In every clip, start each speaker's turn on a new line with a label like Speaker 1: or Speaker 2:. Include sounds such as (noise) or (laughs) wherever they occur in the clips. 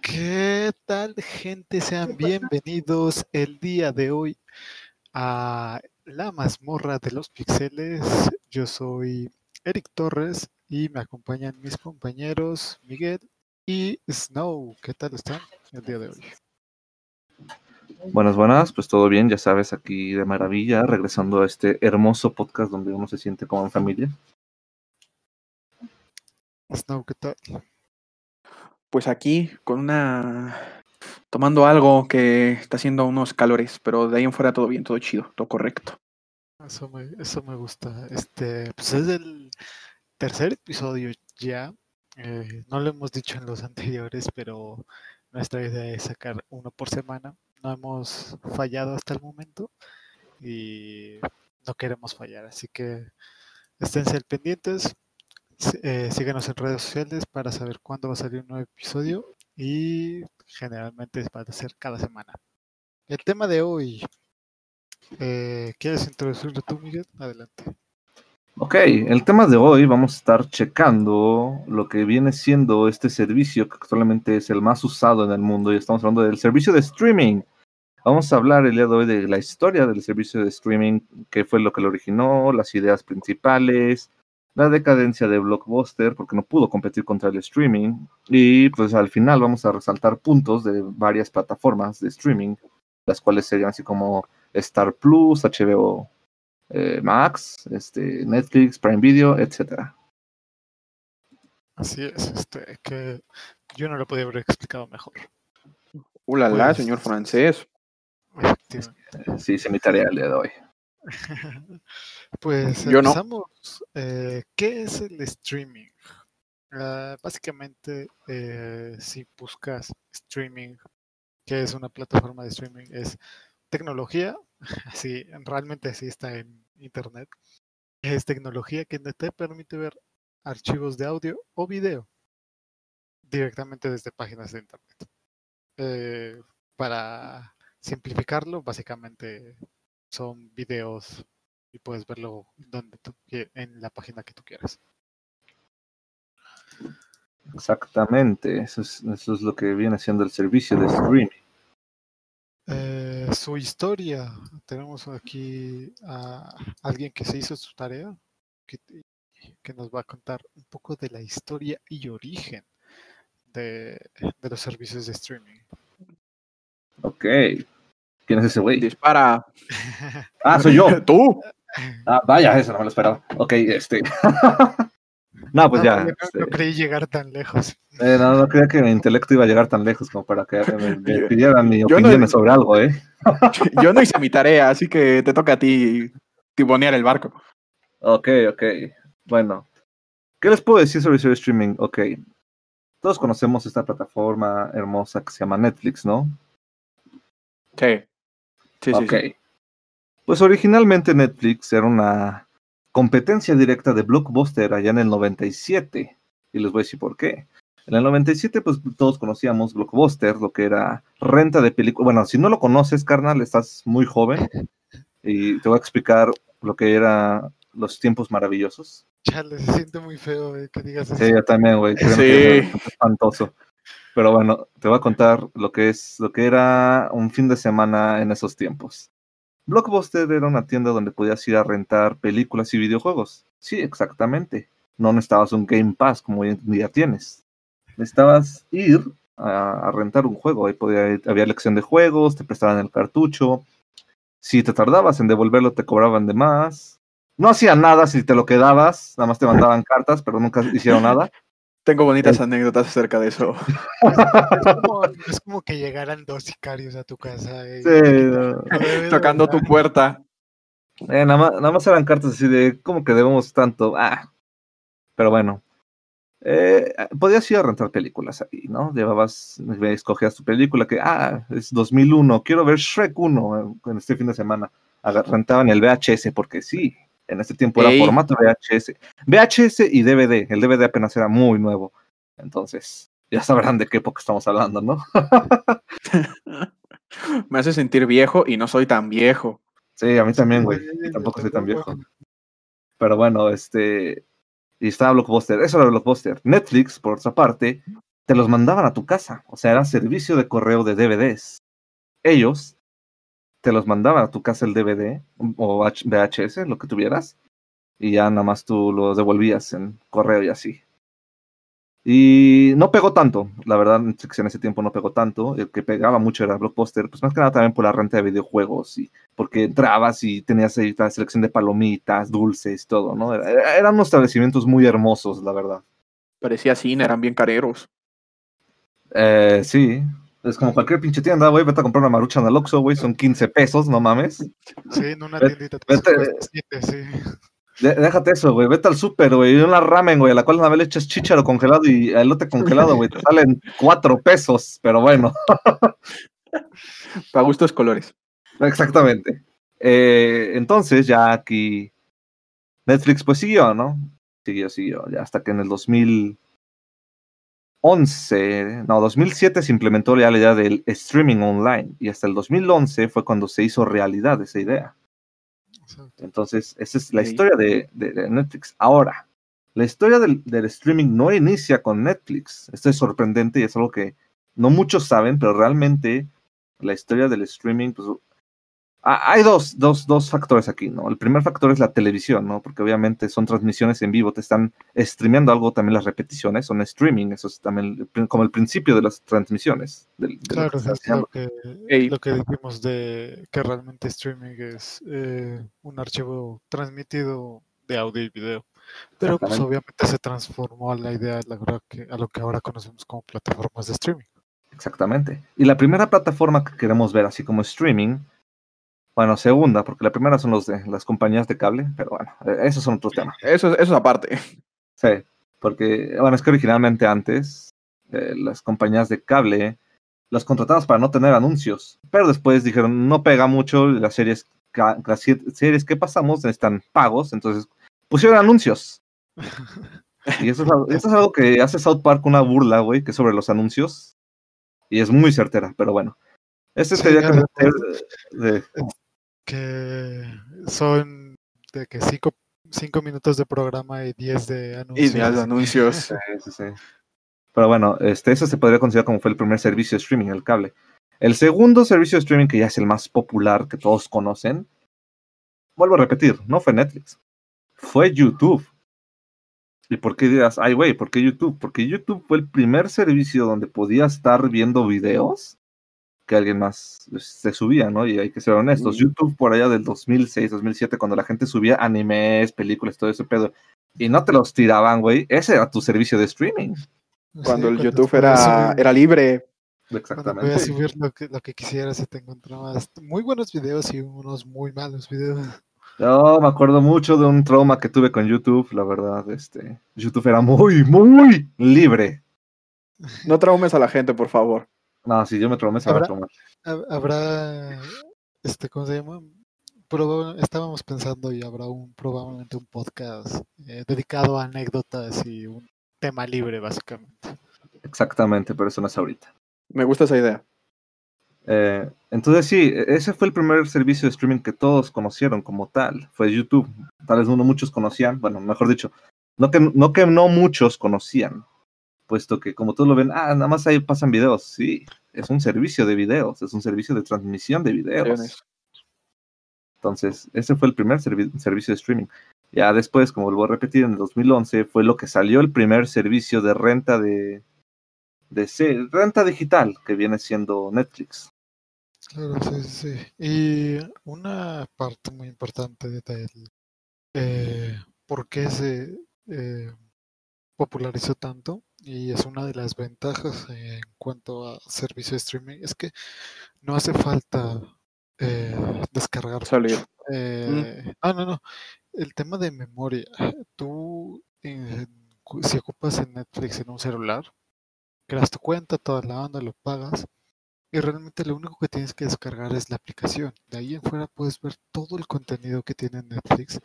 Speaker 1: ¿Qué tal gente? Sean bienvenidos el día de hoy a la mazmorra de los pixeles. Yo soy Eric Torres y me acompañan mis compañeros Miguel y Snow. ¿Qué tal están el día de hoy?
Speaker 2: Buenas, buenas, pues todo bien, ya sabes, aquí de maravilla, regresando a este hermoso podcast donde uno se siente como en familia.
Speaker 1: Snow, ¿qué tal?
Speaker 3: Pues aquí con una tomando algo que está haciendo unos calores, pero de ahí en fuera todo bien, todo chido, todo correcto.
Speaker 1: Eso me, eso me gusta. Este, pues es el tercer episodio ya. Eh, no lo hemos dicho en los (laughs) anteriores, pero nuestra idea es sacar uno por semana. No hemos fallado hasta el momento y no queremos fallar, así que esténse al pendientes. Eh, síganos en redes sociales para saber cuándo va a salir un nuevo episodio y generalmente va a ser cada semana. El tema de hoy, eh, ¿quieres introducirlo tú, Miguel? Adelante.
Speaker 2: Ok, el tema de hoy vamos a estar checando lo que viene siendo este servicio que actualmente es el más usado en el mundo y estamos hablando del servicio de streaming. Vamos a hablar el día de hoy de la historia del servicio de streaming, qué fue lo que lo originó, las ideas principales, la decadencia de Blockbuster porque no pudo competir contra el streaming y pues al final vamos a resaltar puntos de varias plataformas de streaming, las cuales serían así como Star Plus, HBO eh, Max, este, Netflix, Prime Video, etcétera.
Speaker 1: Así es, este, que yo no lo podía haber explicado mejor.
Speaker 3: Ulala,
Speaker 1: Pues-
Speaker 3: señor francés.
Speaker 2: Sí, hice mi tarea el día de hoy. (laughs)
Speaker 1: Pues
Speaker 3: Yo no.
Speaker 1: empezamos. Eh, ¿Qué es el streaming? Ah, básicamente, eh, si buscas streaming, ¿qué es una plataforma de streaming? Es tecnología, (laughs) así, realmente así está en internet. Es tecnología que te permite ver archivos de audio o video directamente desde páginas de internet. Eh, para simplificarlo, básicamente son videos y puedes verlo donde tú en la página que tú quieras.
Speaker 2: Exactamente, eso es, eso es lo que viene siendo el servicio de streaming.
Speaker 1: Eh, su historia, tenemos aquí a alguien que se hizo su tarea, que, que nos va a contar un poco de la historia y origen de, de los servicios de streaming.
Speaker 2: Ok. ¿Quién es ese güey?
Speaker 3: Dispara.
Speaker 2: Ah, soy yo.
Speaker 3: Tú. (laughs)
Speaker 2: Ah, vaya, eso no me lo esperaba. Ok, este. (laughs) no, pues
Speaker 1: No,
Speaker 2: ya.
Speaker 1: no-
Speaker 2: este,
Speaker 1: no creí llegar tan lejos.
Speaker 2: eh, no, no creía que mi intelecto iba a llegar tan lejos como para que me, (laughs) pidieran mi opinión sobre algo, ¿eh? (laughs)
Speaker 3: Yo no hice mi tarea, así que te toca a ti tibonear el barco.
Speaker 2: Ok, ok. Bueno, ¿qué les puedo decir sobre el streaming? Ok. Todos conocemos esta plataforma hermosa que se llama Netflix, ¿no?
Speaker 3: Sí. Sí, sí,
Speaker 2: ok.
Speaker 3: sí.
Speaker 2: Pues originalmente Netflix era una competencia directa de Blockbuster allá en el 97. Y les voy a decir por qué. En el 97, pues todos conocíamos Blockbuster, lo que era renta de películas. Bueno, si no lo conoces, carnal, estás muy joven. Y te voy a explicar lo que era los tiempos maravillosos.
Speaker 1: Chale, se siente muy feo eh, que digas
Speaker 2: Sí,
Speaker 1: eso.
Speaker 2: yo también, güey.
Speaker 3: Sí.
Speaker 2: es espantoso. Pero bueno, te voy a contar lo que es, lo que era un fin de semana en esos tiempos. Blockbuster era una tienda donde podías ir a rentar películas y videojuegos. Sí, exactamente. No necesitabas un Game Pass como hoy en día tienes. Necesitabas ir a, rentar un juego. Ahí podía, había elección de juegos, te prestaban el cartucho. Si te tardabas en devolverlo, te cobraban de más. No hacían nada si te lo quedabas, nada más te mandaban cartas, pero nunca hicieron nada. (laughs)
Speaker 3: Tengo bonitas anécdotas acerca de eso.
Speaker 1: Es como, (laughs) es como que llegaran dos sicarios a tu casa. eh, y
Speaker 2: Sí, (laughs) no.
Speaker 1: "Eh, (laughs)
Speaker 3: Tocando tu
Speaker 1: ¿verdad?".
Speaker 3: puerta.
Speaker 2: Eh, nada, más, nada más eran cartas así de, ¿cómo que debemos tanto? Ah, pero bueno. Eh, podías ir a rentar películas ahí, ¿no? Llevabas, escogías tu película que, ah, es 2001, quiero ver Shrek 1 en este fin de semana. Rentaban el VHS, porque sí, en ese tiempo era formato VHS. VHS y DVD, el DVD apenas era muy nuevo. Entonces, ya sabrán de qué época estamos hablando, ¿no? (laughs)
Speaker 3: Me hace sentir viejo y no soy tan viejo.
Speaker 2: Sí, a mí también, güey. Tampoco soy tan viejo. Pero bueno, este. Y estaba Blockbuster. Eso era Blockbuster. Netflix, por otra parte, te los mandaban a tu casa. O sea, era servicio de correo de DVDs. Ellos te los mandaban a tu casa el DVD o VHS, lo que tuvieras. Y ya nada más tú los devolvías en correo y así. Y no pegó tanto, la verdad, Netflix en ese tiempo no pegó tanto. El que pegaba mucho era Blockbuster, pues más que nada también por la renta de videojuegos y porque entrabas y tenías ahí la selección de palomitas, dulces, todo, ¿no? eran unos establecimientos muy hermosos, la verdad.
Speaker 3: Parecía cine, eran bien careros.
Speaker 2: Eh, sí, es como cualquier pinche tienda, güey, vete a comprar una marucha en el Oxxo, güey, son 15 pesos, no mames.
Speaker 1: Sí, en una tiendita te
Speaker 2: vete, sí déjate eso, güey. Vete al súper, güey. Y una ramen, güey, a la cual una vez le echas chícharo congelado y elote congelado, güey. Te (laughs) salen cuatro pesos, pero bueno.
Speaker 3: Para gustos colores.
Speaker 2: Exactamente. Eh, entonces, ya aquí Netflix, pues siguió, ¿no? Siguió, siguió. Ya hasta que en el 2011, no, 2007 se implementó ya la idea del streaming online. Y hasta el 2011 fue cuando se hizo realidad esa idea. Entonces, esa es la historia de, Netflix. Ahora, la historia del, streaming no inicia con Netflix. Esto es sorprendente y es algo que no muchos saben, pero realmente la historia del streaming, pues hay dos, dos, dos factores aquí, ¿no? El primer factor es la televisión, ¿no? Porque obviamente son transmisiones en vivo, te están streameando algo, también las repeticiones son streaming, eso es también como el principio de las transmisiones.
Speaker 1: claro, es lo que, lo que dijimos de que realmente streaming es eh, un archivo transmitido de audio y video. Pero pues obviamente se transformó a la idea la que, a lo que ahora conocemos como plataformas de streaming.
Speaker 2: Exactamente. Y la primera plataforma que queremos ver así como streaming bueno, segunda, porque la primera son los de las compañías de cable, pero bueno, e-, esos son otros temas.
Speaker 3: Eso, eso es aparte. (laughs)
Speaker 2: Sí, porque, bueno, es que originalmente antes eh, las compañías de cable las contratabas para no tener anuncios, pero después dijeron, no pega mucho, las series, las series que pasamos están pagos, entonces pusieron anuncios. Y eso es, algo que hace South Park una burla, güey, que es sobre los anuncios. Y es muy certera, pero bueno. Este sería
Speaker 1: de, que son de que cinco, cinco minutos de programa y diez de anuncios.
Speaker 3: Y de anuncios.
Speaker 2: sí, sí, sí. Pero bueno, este, eso se podría considerar como fue el primer servicio de streaming, el cable. El segundo servicio de streaming, que ya es el más popular que todos conocen, vuelvo a repetir, no fue Netflix, fue YouTube. ¿Y por qué dirás, ay, güey, ¿por qué YouTube? Porque YouTube fue el primer servicio donde podía estar viendo videos que alguien más se subía, ¿no? Y hay que ser honestos. YouTube por allá del 2006, 2007, cuando la gente subía animes, películas, todo ese pedo, y no te los tiraban, güey, ese era tu servicio de streaming.
Speaker 3: Cuando el YouTube era, era libre.
Speaker 1: Exactamente. Voy a subir lo que, lo que quisieras y te encontrabas muy buenos videos y unos muy malos videos.
Speaker 2: Yo me acuerdo mucho de un trauma que tuve con YouTube, la verdad, este, YouTube era muy, muy libre.
Speaker 3: No traumes a la gente, por favor.
Speaker 2: No, si yo me traumé, se
Speaker 1: va Habrá, este, ¿cómo se llama? estábamos pensando y habrá un probablemente un podcast eh, dedicado a anécdotas y un tema libre, básicamente.
Speaker 2: Exactamente, pero eso no es ahorita.
Speaker 3: Me gusta esa idea.
Speaker 2: Eh, entonces sí, e-, ese fue el primer servicio de streaming que todos conocieron como tal, fue YouTube. Tal vez no muchos conocían, bueno, mejor dicho, no que no, que no muchos conocían, puesto que como todos lo ven, ah, nada más ahí pasan videos. Sí, es un servicio de videos, es un servicio de transmisión de videos. Entonces, ese fue el primer servicio de streaming. Ya después, como vuelvo a repetir, en el 2011 fue lo que salió el primer servicio de renta de, de renta digital que viene siendo Netflix.
Speaker 1: Claro, sí, sí. Y una parte muy importante de eh, por qué se eh, popularizó tanto y es una de las ventajas en cuanto a servicio de streaming, es que no hace falta eh, descargar.
Speaker 3: Salir.
Speaker 1: Eh, Ah, no, no. El tema de memoria. Tú, si ocupas en Netflix en un celular, creas tu cuenta, toda la onda, lo pagas y realmente lo único que tienes que descargar es la aplicación. De ahí en fuera puedes ver todo el contenido que tiene Netflix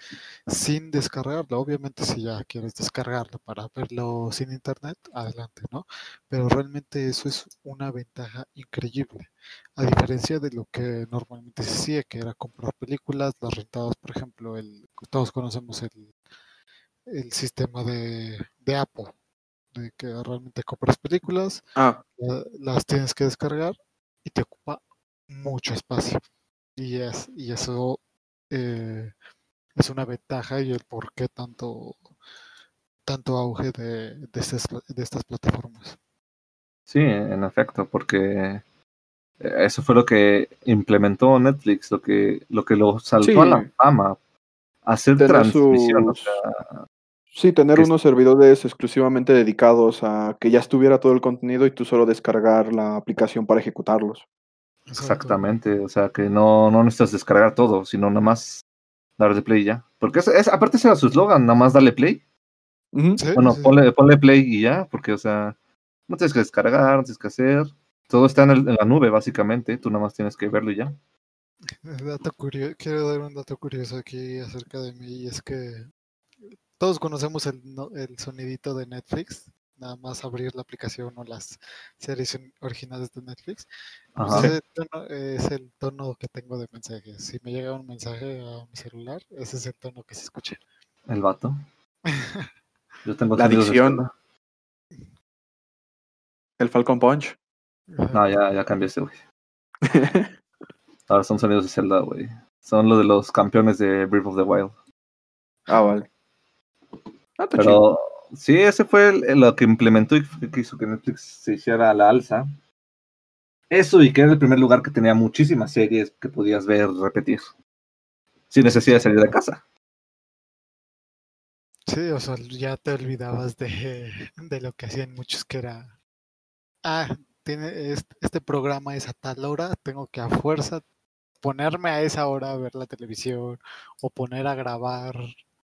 Speaker 1: sin descargarlo. Obviamente si ya quieres descargarlo para verlo sin internet, adelante, ¿no? Pero realmente eso es una ventaja increíble. A diferencia de lo que normalmente se hacía, que era comprar películas, las rentadas, por ejemplo, el, todos conocemos el, el sistema de, de Apple, de que realmente compras películas,
Speaker 3: Ah,
Speaker 1: la- las tienes que descargar y te ocupa mucho espacio. Y, es, y eso eh, es una ventaja y el por qué tanto, tanto auge de, de, estas, de estas plataformas.
Speaker 2: Sí, en efecto, porque eh, eso fue lo que implementó Netflix, lo que lo, que lo saltó a la fama, hacer
Speaker 3: Tener
Speaker 2: transmisión. o sea,
Speaker 3: sí, tener unos servidores exclusivamente dedicados a que ya estuviera todo el contenido y tú solo descargar la aplicación para ejecutarlos.
Speaker 2: Exactamente, o sea, que no, no necesitas descargar todo, sino nada más darle play y ya. Porque es, es- aparte ese era su eslogan, nada más darle play.
Speaker 1: Sí,
Speaker 2: Bueno,
Speaker 1: sí, sí.
Speaker 2: ponle, ponle play y ya, porque, o sea, no tienes que descargar, no tienes que hacer. Todo está en, el- en la nube, básicamente. Tú nada más tienes que verlo y ya.
Speaker 1: Dato curio- quiero dar un dato curioso aquí acerca de mí y es que todos conocemos el, no- el sonidito de Netflix, nada más abrir la aplicación o las series in- originales de Netflix. Pues
Speaker 2: Ajá.
Speaker 1: ese tono es el tono que tengo de mensajes. Si me llega un mensaje a mi celular, ese es el tono que se escucha.
Speaker 2: El vato. (laughs) Yo tengo
Speaker 3: La
Speaker 2: sonidos de
Speaker 3: dicción.
Speaker 2: Zelda.
Speaker 3: El Falcon Punch.
Speaker 2: No, ya, ya cambié ese, güey. Ahora son sonidos de Zelda, güey. Son los de los campeones de Breath of the Wild.
Speaker 3: ah, vale. Ah, chido.
Speaker 2: Pero sí, ese fue el- lo que implementó y que hizo que Netflix se hiciera a la alza. Eso y que era el primer lugar que tenía muchísimas series que podías ver repetir. Sin necesidad de salir de casa.
Speaker 1: Sí, o sea, ya te olvidabas de, de lo que hacían muchos que era, ah, tiene este, este programa es a tal hora, tengo que a fuerza ponerme a esa hora a ver la televisión o poner a grabar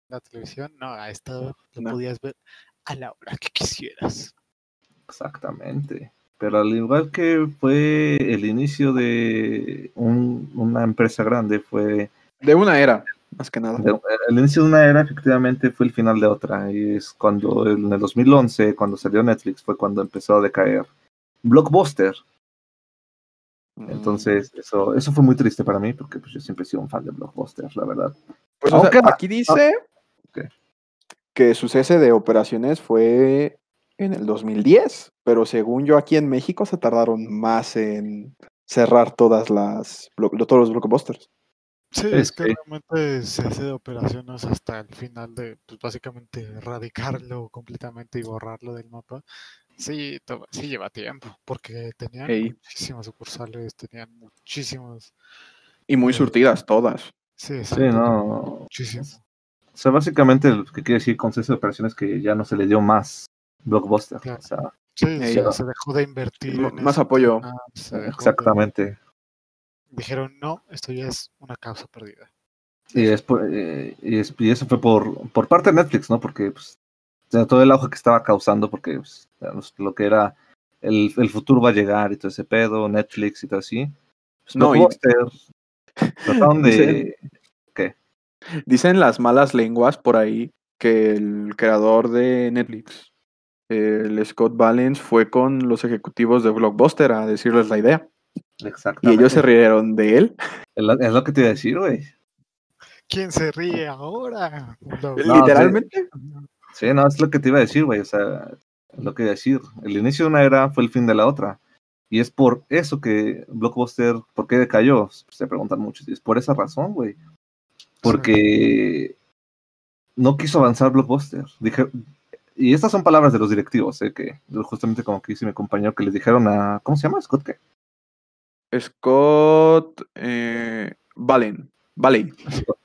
Speaker 1: la televisión. No, a esta hora lo
Speaker 3: No.
Speaker 1: podías ver a la hora que quisieras.
Speaker 2: Exactamente. Pero al igual que fue el inicio de un- una empresa grande, fue
Speaker 3: De una era, más que nada.
Speaker 2: de- el inicio de una era, efectivamente, fue el final de otra. Y es cuando en el 2011, cuando salió Netflix, fue cuando empezó a decaer. Blockbuster.
Speaker 3: Mm.
Speaker 2: Entonces, eso, eso fue muy triste para mí, porque pues, yo siempre he sido un fan de Blockbuster, la verdad.
Speaker 3: Pues, o sea,
Speaker 2: Aunque-
Speaker 3: aquí dice
Speaker 2: ¿Qué?
Speaker 3: que su cese de operaciones fue en el 2010, pero según yo aquí en México se tardaron más en cerrar todas las todos los blockbusters.
Speaker 1: Sí, es que realmente se hace de operaciones hasta el final de, pues básicamente erradicarlo completamente y borrarlo del mapa. Sí, sí lleva tiempo, porque tenían
Speaker 3: Ey.
Speaker 1: muchísimas sucursales, tenían muchísimos.
Speaker 3: Y muy
Speaker 1: Sí.
Speaker 3: surtidas todas.
Speaker 1: Sí,
Speaker 2: Sí, no.
Speaker 1: muchísimo.
Speaker 2: O sea, básicamente lo que quiere decir con cese de operaciones es que ya no se le dio más Blockbuster.
Speaker 1: Claro.
Speaker 2: O sea,
Speaker 1: Sí, se dejó de invertir.
Speaker 3: M-
Speaker 1: en
Speaker 3: más apoyo.
Speaker 1: de-
Speaker 2: exactamente.
Speaker 1: dijeron, no, esto ya es una causa perdida.
Speaker 2: Y, es por- eh, y, es- y eso fue por, por parte de Netflix, ¿no? Porque pues, todo el auge que estaba causando, porque pues, lo que era el, el futuro va a llegar y todo ese pedo, Netflix y todo así. Pues,
Speaker 3: No, y- (laughs)
Speaker 2: trataron de...
Speaker 3: Dicen las malas lenguas por ahí que el creador de Netflix, el Scott Valens, fue con los ejecutivos de Blockbuster a decirles la idea. Y
Speaker 2: Exactamente.
Speaker 3: ellos se rieron de él.
Speaker 2: Es lo, es lo que te iba a decir, güey.
Speaker 1: ¿Quién se ríe ahora?
Speaker 2: No,
Speaker 3: Literalmente.
Speaker 2: Sí, no, es lo que te iba a decir, güey. O sea, es lo que iba a decir. El inicio de una era fue el fin de la otra. Y es por eso que Blockbuster, ¿por qué decayó? Se preguntan muchos. Y es por esa razón, güey. Porque no quiso avanzar Blockbuster. Dije, y estas son palabras de los directivos, ¿eh? que justamente como que dice mi compañero que les dijeron a. ¿Cómo se llama? Scott, ¿qué?
Speaker 3: Scott eh, Valen. Valen.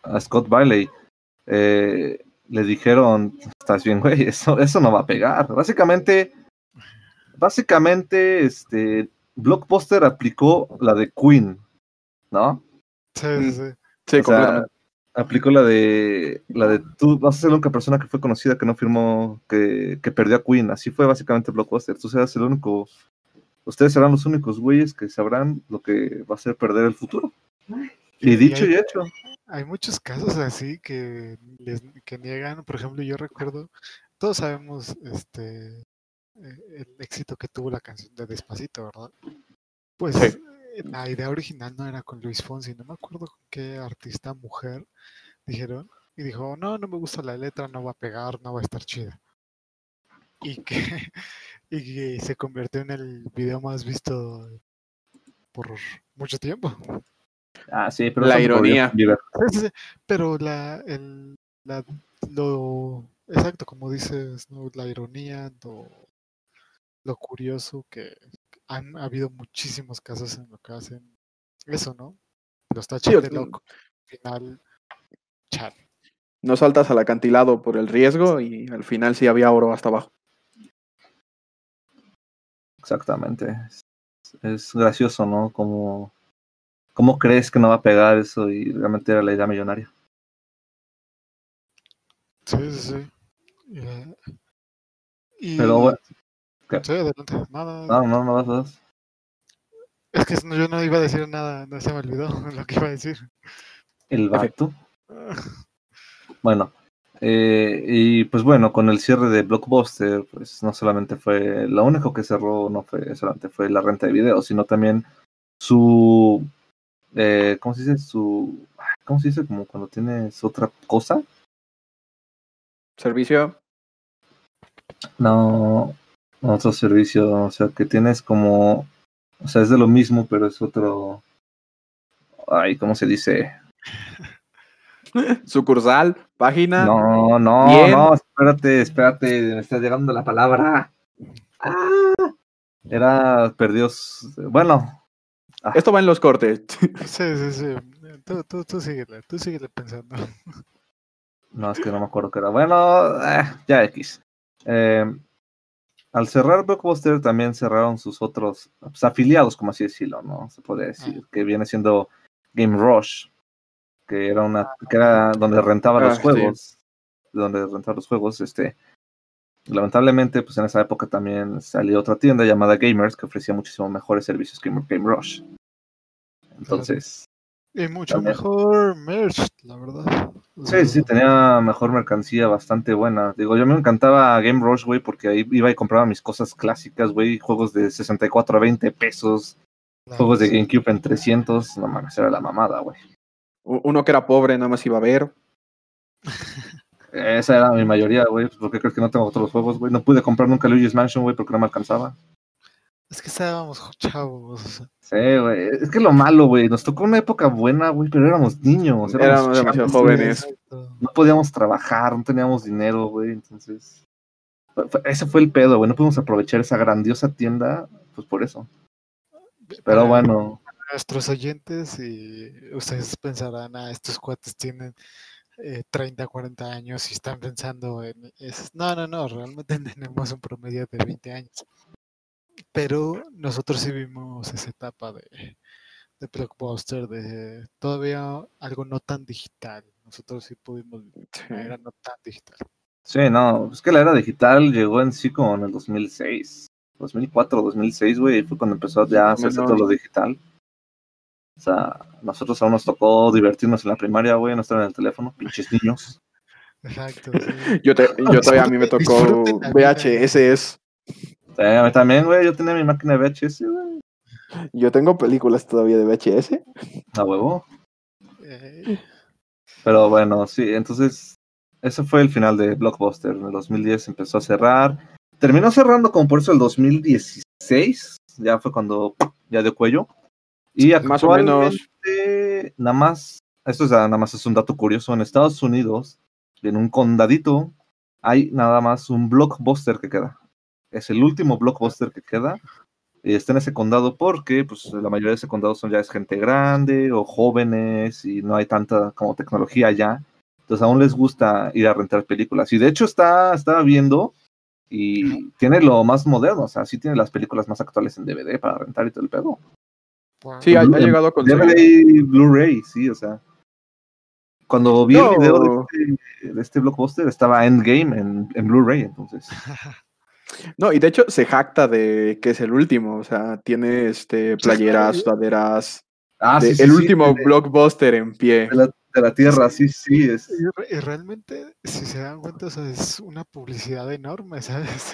Speaker 2: A Scott Bailey. eh, le dijeron, estás bien, güey, eso, eso no va a pegar. Básicamente, básicamente, este, Blockbuster aplicó la de Queen, ¿no?
Speaker 1: Sí, sí, sí.
Speaker 3: Sí,
Speaker 2: sea,
Speaker 3: completamente.
Speaker 2: Aplicó la de, la de tú vas a ser la única persona que fue conocida que no firmó, que, que perdió a Queen. Así fue básicamente Blockbuster. Tú seas el único ustedes serán los únicos güeyes que sabrán lo que va a hacer perder el futuro. Y
Speaker 1: Y
Speaker 2: dicho
Speaker 1: hay-
Speaker 2: y hecho.
Speaker 1: Hay muchos casos así que, les, que niegan, por ejemplo, yo recuerdo, todos sabemos este eh, el éxito que tuvo la canción de Despacito, ¿verdad? Pues
Speaker 3: Sí.
Speaker 1: La idea original no era con Luis Fonsi, no me acuerdo con qué artista mujer dijeron, y dijo, no, no me gusta la letra, no va a pegar, no va a estar chida. Y que, (laughs) y que se convirtió en el video más visto por mucho tiempo.
Speaker 2: Ah, sí, pero
Speaker 3: La ironía.
Speaker 1: sí, sí, Pero la, el, la, lo, exacto, como dices, ¿no? la ironía, lo, lo curioso que han habido muchísimos casos en lo que hacen eso, ¿no? Los tachan
Speaker 3: o
Speaker 1: de loco. Al final, chat.
Speaker 3: No saltas al acantilado por el riesgo y al final sí había oro hasta abajo.
Speaker 2: Exactamente. Es, gracioso, ¿no? Como, ¿Cómo crees que no va a pegar eso? Y realmente era la idea millonaria.
Speaker 1: Sí, sí, sí. Eh, Y,
Speaker 2: Pero bueno.
Speaker 1: Sí, adelante. Nada,
Speaker 2: no, no, no vas a.
Speaker 1: Es que no- yo no iba a decir nada, no se me olvidó (laughs) lo que iba a decir.
Speaker 2: El vato. (laughs) Bueno, eh, y pues bueno, con el cierre de Blockbuster, pues no solamente fue, lo único que cerró no fue solamente fue la renta de videos, sino también su, eh, ¿cómo se dice? Su, ¿cómo se dice? Como cuando tienes otra cosa.
Speaker 3: Servicio.
Speaker 2: No, otro servicio, o sea, que tienes como, o sea, es de lo mismo, pero es otro, ay, ¿cómo se dice? (laughs)
Speaker 3: Sucursal, página.
Speaker 2: No, no,
Speaker 3: Bien.
Speaker 2: no, espérate, espérate, me está llegando la palabra. Ah, era perdidos, bueno,
Speaker 3: Esto va en los cortes. (laughs)
Speaker 1: Sí, sí, sí. Tú, tú, tú síguele, tú síguele pensando.
Speaker 2: no, es que no me acuerdo qué era. Bueno, eh, ya X. Eh, al cerrar Blockbuster también cerraron sus otros pues, afiliados, como así decirlo, ¿no? Se puede decir, que viene siendo Game Rush, que era una, que era donde rentaba
Speaker 3: Ah,
Speaker 2: los
Speaker 3: sí.
Speaker 2: juegos, donde rentaba los juegos, este. Lamentablemente, pues en esa época también salió otra tienda llamada Gamers que ofrecía muchísimo mejores servicios que Game Rush. Entonces,
Speaker 1: Y mucho
Speaker 2: También.
Speaker 1: mejor merch,
Speaker 2: Sí, sí, tenía mejor mercancía bastante buena. Digo, yo me encantaba Game Rush, güey, porque ahí iba y compraba mis cosas clásicas, güey, juegos de 64 a 20 pesos, juegos de. GameCube en 300, no mames, era la mamada, güey.
Speaker 3: Uno que era pobre nada más iba a ver.
Speaker 2: Esa era mi mayoría, güey, pues, ¿por qué crees que no tengo otros juegos, güey? No pude comprar nunca Luigi's Mansion, güey, porque no me alcanzaba.
Speaker 1: Es que estábamos chavos. o sea,
Speaker 2: Sí, güey, es que lo malo, güey, nos tocó una época buena, güey, pero éramos niños,
Speaker 3: Éramos demasiado jóvenes.
Speaker 2: no podíamos trabajar, no teníamos dinero, güey, entonces... Ese fue el pedo, güey, no pudimos aprovechar esa grandiosa tienda, pues por eso. Pero bueno,
Speaker 1: Nuestros oyentes y ustedes pensarán, ah, estos cuates tienen eh, 30, 40 años y están pensando en eso. No, no, no, realmente (laughs) tenemos un promedio de 20 años. Pero nosotros sí vimos esa etapa de, de Blockbuster, de todavía algo no tan digital. Nosotros sí pudimos vivir una era no tan digital.
Speaker 2: sí, no, es que la era digital llegó en sí como en el 2006, 2004, 2006, güey, fue cuando empezó ya a hacerse todo lo digital. O sea, nosotros aún nos tocó divertirnos en la primaria, güey, no estar en el teléfono, pinches niños.
Speaker 1: Exacto. sí. (laughs)
Speaker 3: Yo, te, yo todavía a mí me tocó. VHS.
Speaker 2: A mí también, güey, yo tenía mi máquina de VHS, güey,
Speaker 3: Yo tengo películas todavía de VHS.
Speaker 2: a huevo.
Speaker 1: Eh,
Speaker 2: Pero bueno, sí, entonces ese fue el final de Blockbuster. En el 2010 empezó a cerrar. Terminó cerrando como por eso el 2016. Ya fue cuando ya dio cuello. Y
Speaker 3: Más o menos.
Speaker 2: actualmente, nada más, esto es, nada más es un dato curioso. En Estados Unidos, en un condadito, hay nada más un Blockbuster que queda. Es el último Blockbuster que queda. Y está en ese condado porque pues la mayoría de ese condado son ya es gente grande o jóvenes y no hay tanta como tecnología allá. Entonces aún les gusta ir a rentar películas. Y de hecho está, estaba viendo y tiene lo más moderno, o sea, sí tiene las películas más actuales en DVD para rentar y todo el pedo.
Speaker 3: Sí, ha, ha llegado a conseguir.
Speaker 2: DVD y Blu-ray, sí, o sea. Cuando vi
Speaker 3: No.
Speaker 2: el video de este, de este blockbuster estaba Endgame en, en Blu-ray, entonces. (laughs)
Speaker 3: No, y de hecho se jacta de que es el último. O sea, tiene este playeras, sudaderas.
Speaker 2: Ah,
Speaker 3: de-
Speaker 2: sí, sí,
Speaker 3: el
Speaker 2: sí,
Speaker 3: último
Speaker 2: de-
Speaker 3: blockbuster en pie.
Speaker 2: de la, de la tierra, sí, sí. Es,
Speaker 1: Y, re- y realmente, si se dan cuenta, o sea, es una publicidad enorme, (laughs) ¿sabes?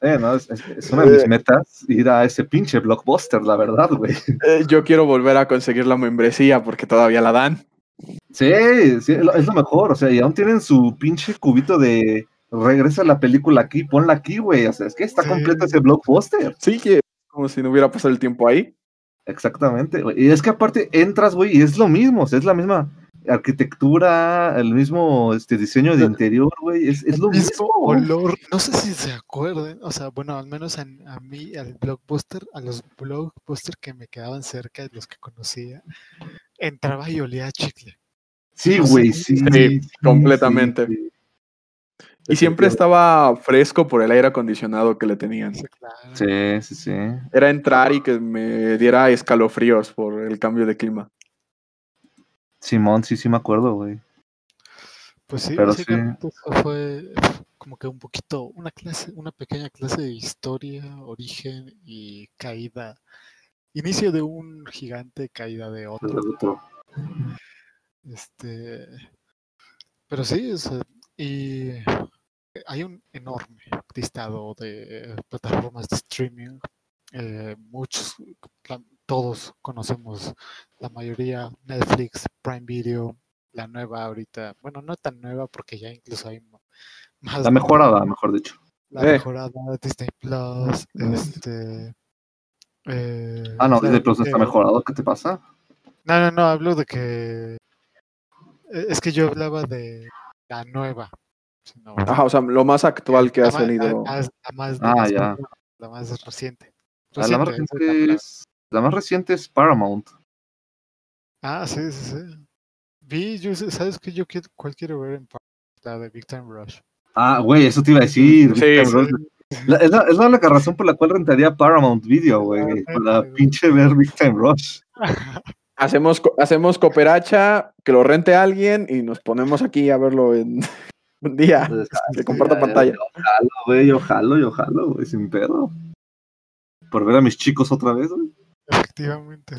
Speaker 2: eh, no, es, una de mis metas ir a ese pinche blockbuster, la verdad, güey.
Speaker 3: Eh, yo quiero volver a conseguir la membresía porque todavía la dan.
Speaker 2: Sí, sí, es lo- es lo mejor. O sea, y aún tienen su pinche cubito de regresa la película aquí, ponla aquí, güey. O sea, es que está
Speaker 1: Sí.
Speaker 2: completo ese blockbuster.
Speaker 3: Sí, que como si no hubiera pasado el tiempo ahí.
Speaker 2: Exactamente. güey. Y es que aparte entras, güey, y es lo mismo. O sea, es la misma arquitectura, el mismo este, diseño de interior, güey. Es, es
Speaker 1: El
Speaker 2: lo
Speaker 1: mismo
Speaker 2: mismo.
Speaker 1: olor. No sé si se acuerden, o sea, bueno, al menos a, a mí, al blockbuster, a los blockbuster que me quedaban cerca, de los que conocía, entraba y olía a chicle.
Speaker 2: Sí, güey,
Speaker 1: sí,
Speaker 2: sí.
Speaker 3: sí,
Speaker 2: sí,
Speaker 3: completamente.
Speaker 2: sí.
Speaker 3: Y siempre estaba fresco por el aire acondicionado que le tenían.
Speaker 1: Sí, claro.
Speaker 2: Sí, sí, sí.
Speaker 3: Era entrar y que me diera escalofríos por el cambio de clima.
Speaker 2: Simón, sí, sí me acuerdo, güey.
Speaker 1: Pues sí,
Speaker 2: Pero sí.
Speaker 1: fue como que un poquito, una clase, una pequeña clase de historia, origen y caída. Inicio de un gigante, caída de otro.
Speaker 2: Otro.
Speaker 1: Este, pero sí, o sea, y hay un enorme listado de plataformas de streaming. eh, muchos, todos conocemos la mayoría, Netflix, Prime Video, la nueva ahorita, bueno, no tan nueva porque ya incluso hay más.
Speaker 2: La mejorada, mejor dicho.
Speaker 1: La
Speaker 3: Eh.
Speaker 1: mejorada, Disney Plus, este. eh,
Speaker 2: Ah, no, Disney Plus está mejorado. ¿Qué te pasa?
Speaker 1: no, no, no, hablo de que. eh, Es que yo hablaba de la nueva.
Speaker 3: Ajá, o sea, lo más actual que ha salido.
Speaker 1: La, más- la más, la
Speaker 2: Ah,
Speaker 1: más
Speaker 2: ya.
Speaker 1: la más reciente.
Speaker 2: La más
Speaker 1: Reciente, es la
Speaker 2: reciente
Speaker 1: palabra.
Speaker 2: es, la más reciente es Paramount.
Speaker 1: Ah, sí, sí, sí. Vi, yo, ¿sabes qué? Yo quiero, ¿cuál quiero ver en par- La de Big Time Rush.
Speaker 2: Ah, güey, eso te iba a decir.
Speaker 3: Sí,
Speaker 2: Big Time
Speaker 3: sí.
Speaker 2: Rush. La- es, la, es la única razón por la cual rentaría Paramount Video, güey.
Speaker 1: Ah,
Speaker 2: Para pinche ver Big Time Rush. (laughs)
Speaker 3: Hacemos, hacemos cooperacha, que lo rente alguien y nos ponemos aquí a verlo en un día.
Speaker 2: Entonces, (laughs)
Speaker 3: Que comparta
Speaker 2: ya,
Speaker 3: pantalla.
Speaker 2: Yo jalo, güey, yo jalo, yo jalo, güey, sin pedo. Por ver a mis chicos otra vez, güey.
Speaker 1: Efectivamente.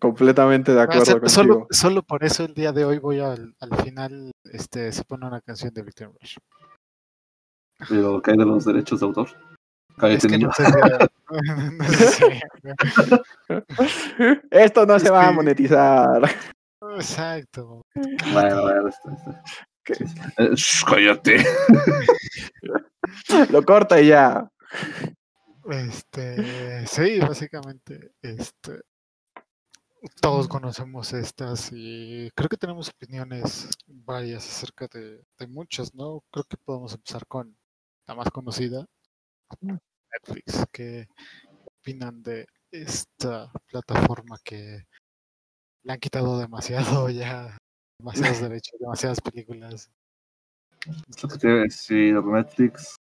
Speaker 3: Completamente de
Speaker 1: O
Speaker 3: acuerdo
Speaker 1: sea,
Speaker 3: contigo.
Speaker 1: solo, solo por eso el día de hoy voy al, al final, este, se pone una canción de Time Rush.
Speaker 2: Pero hay de los derechos de autor. Cállate,
Speaker 1: Es que no (laughs) (laughs) no sé
Speaker 3: Esto no
Speaker 1: Es
Speaker 3: se va a monetizar.
Speaker 1: Exacto.
Speaker 2: Bueno, bueno, está, está.
Speaker 3: ¿Qué?
Speaker 2: Sí, sí. Eh, shh, cállate. (laughs)
Speaker 3: Lo corta y ya.
Speaker 1: Este, sí, básicamente, este, todos conocemos estas y creo que tenemos opiniones varias acerca de, de muchas, ¿no? Creo que podemos empezar con la más conocida, Netflix. ¿Qué opinan de esta plataforma que le han quitado demasiado ya, demasiados (laughs) derechos, demasiadas películas?
Speaker 2: Es lo que te iba a decir, Netflix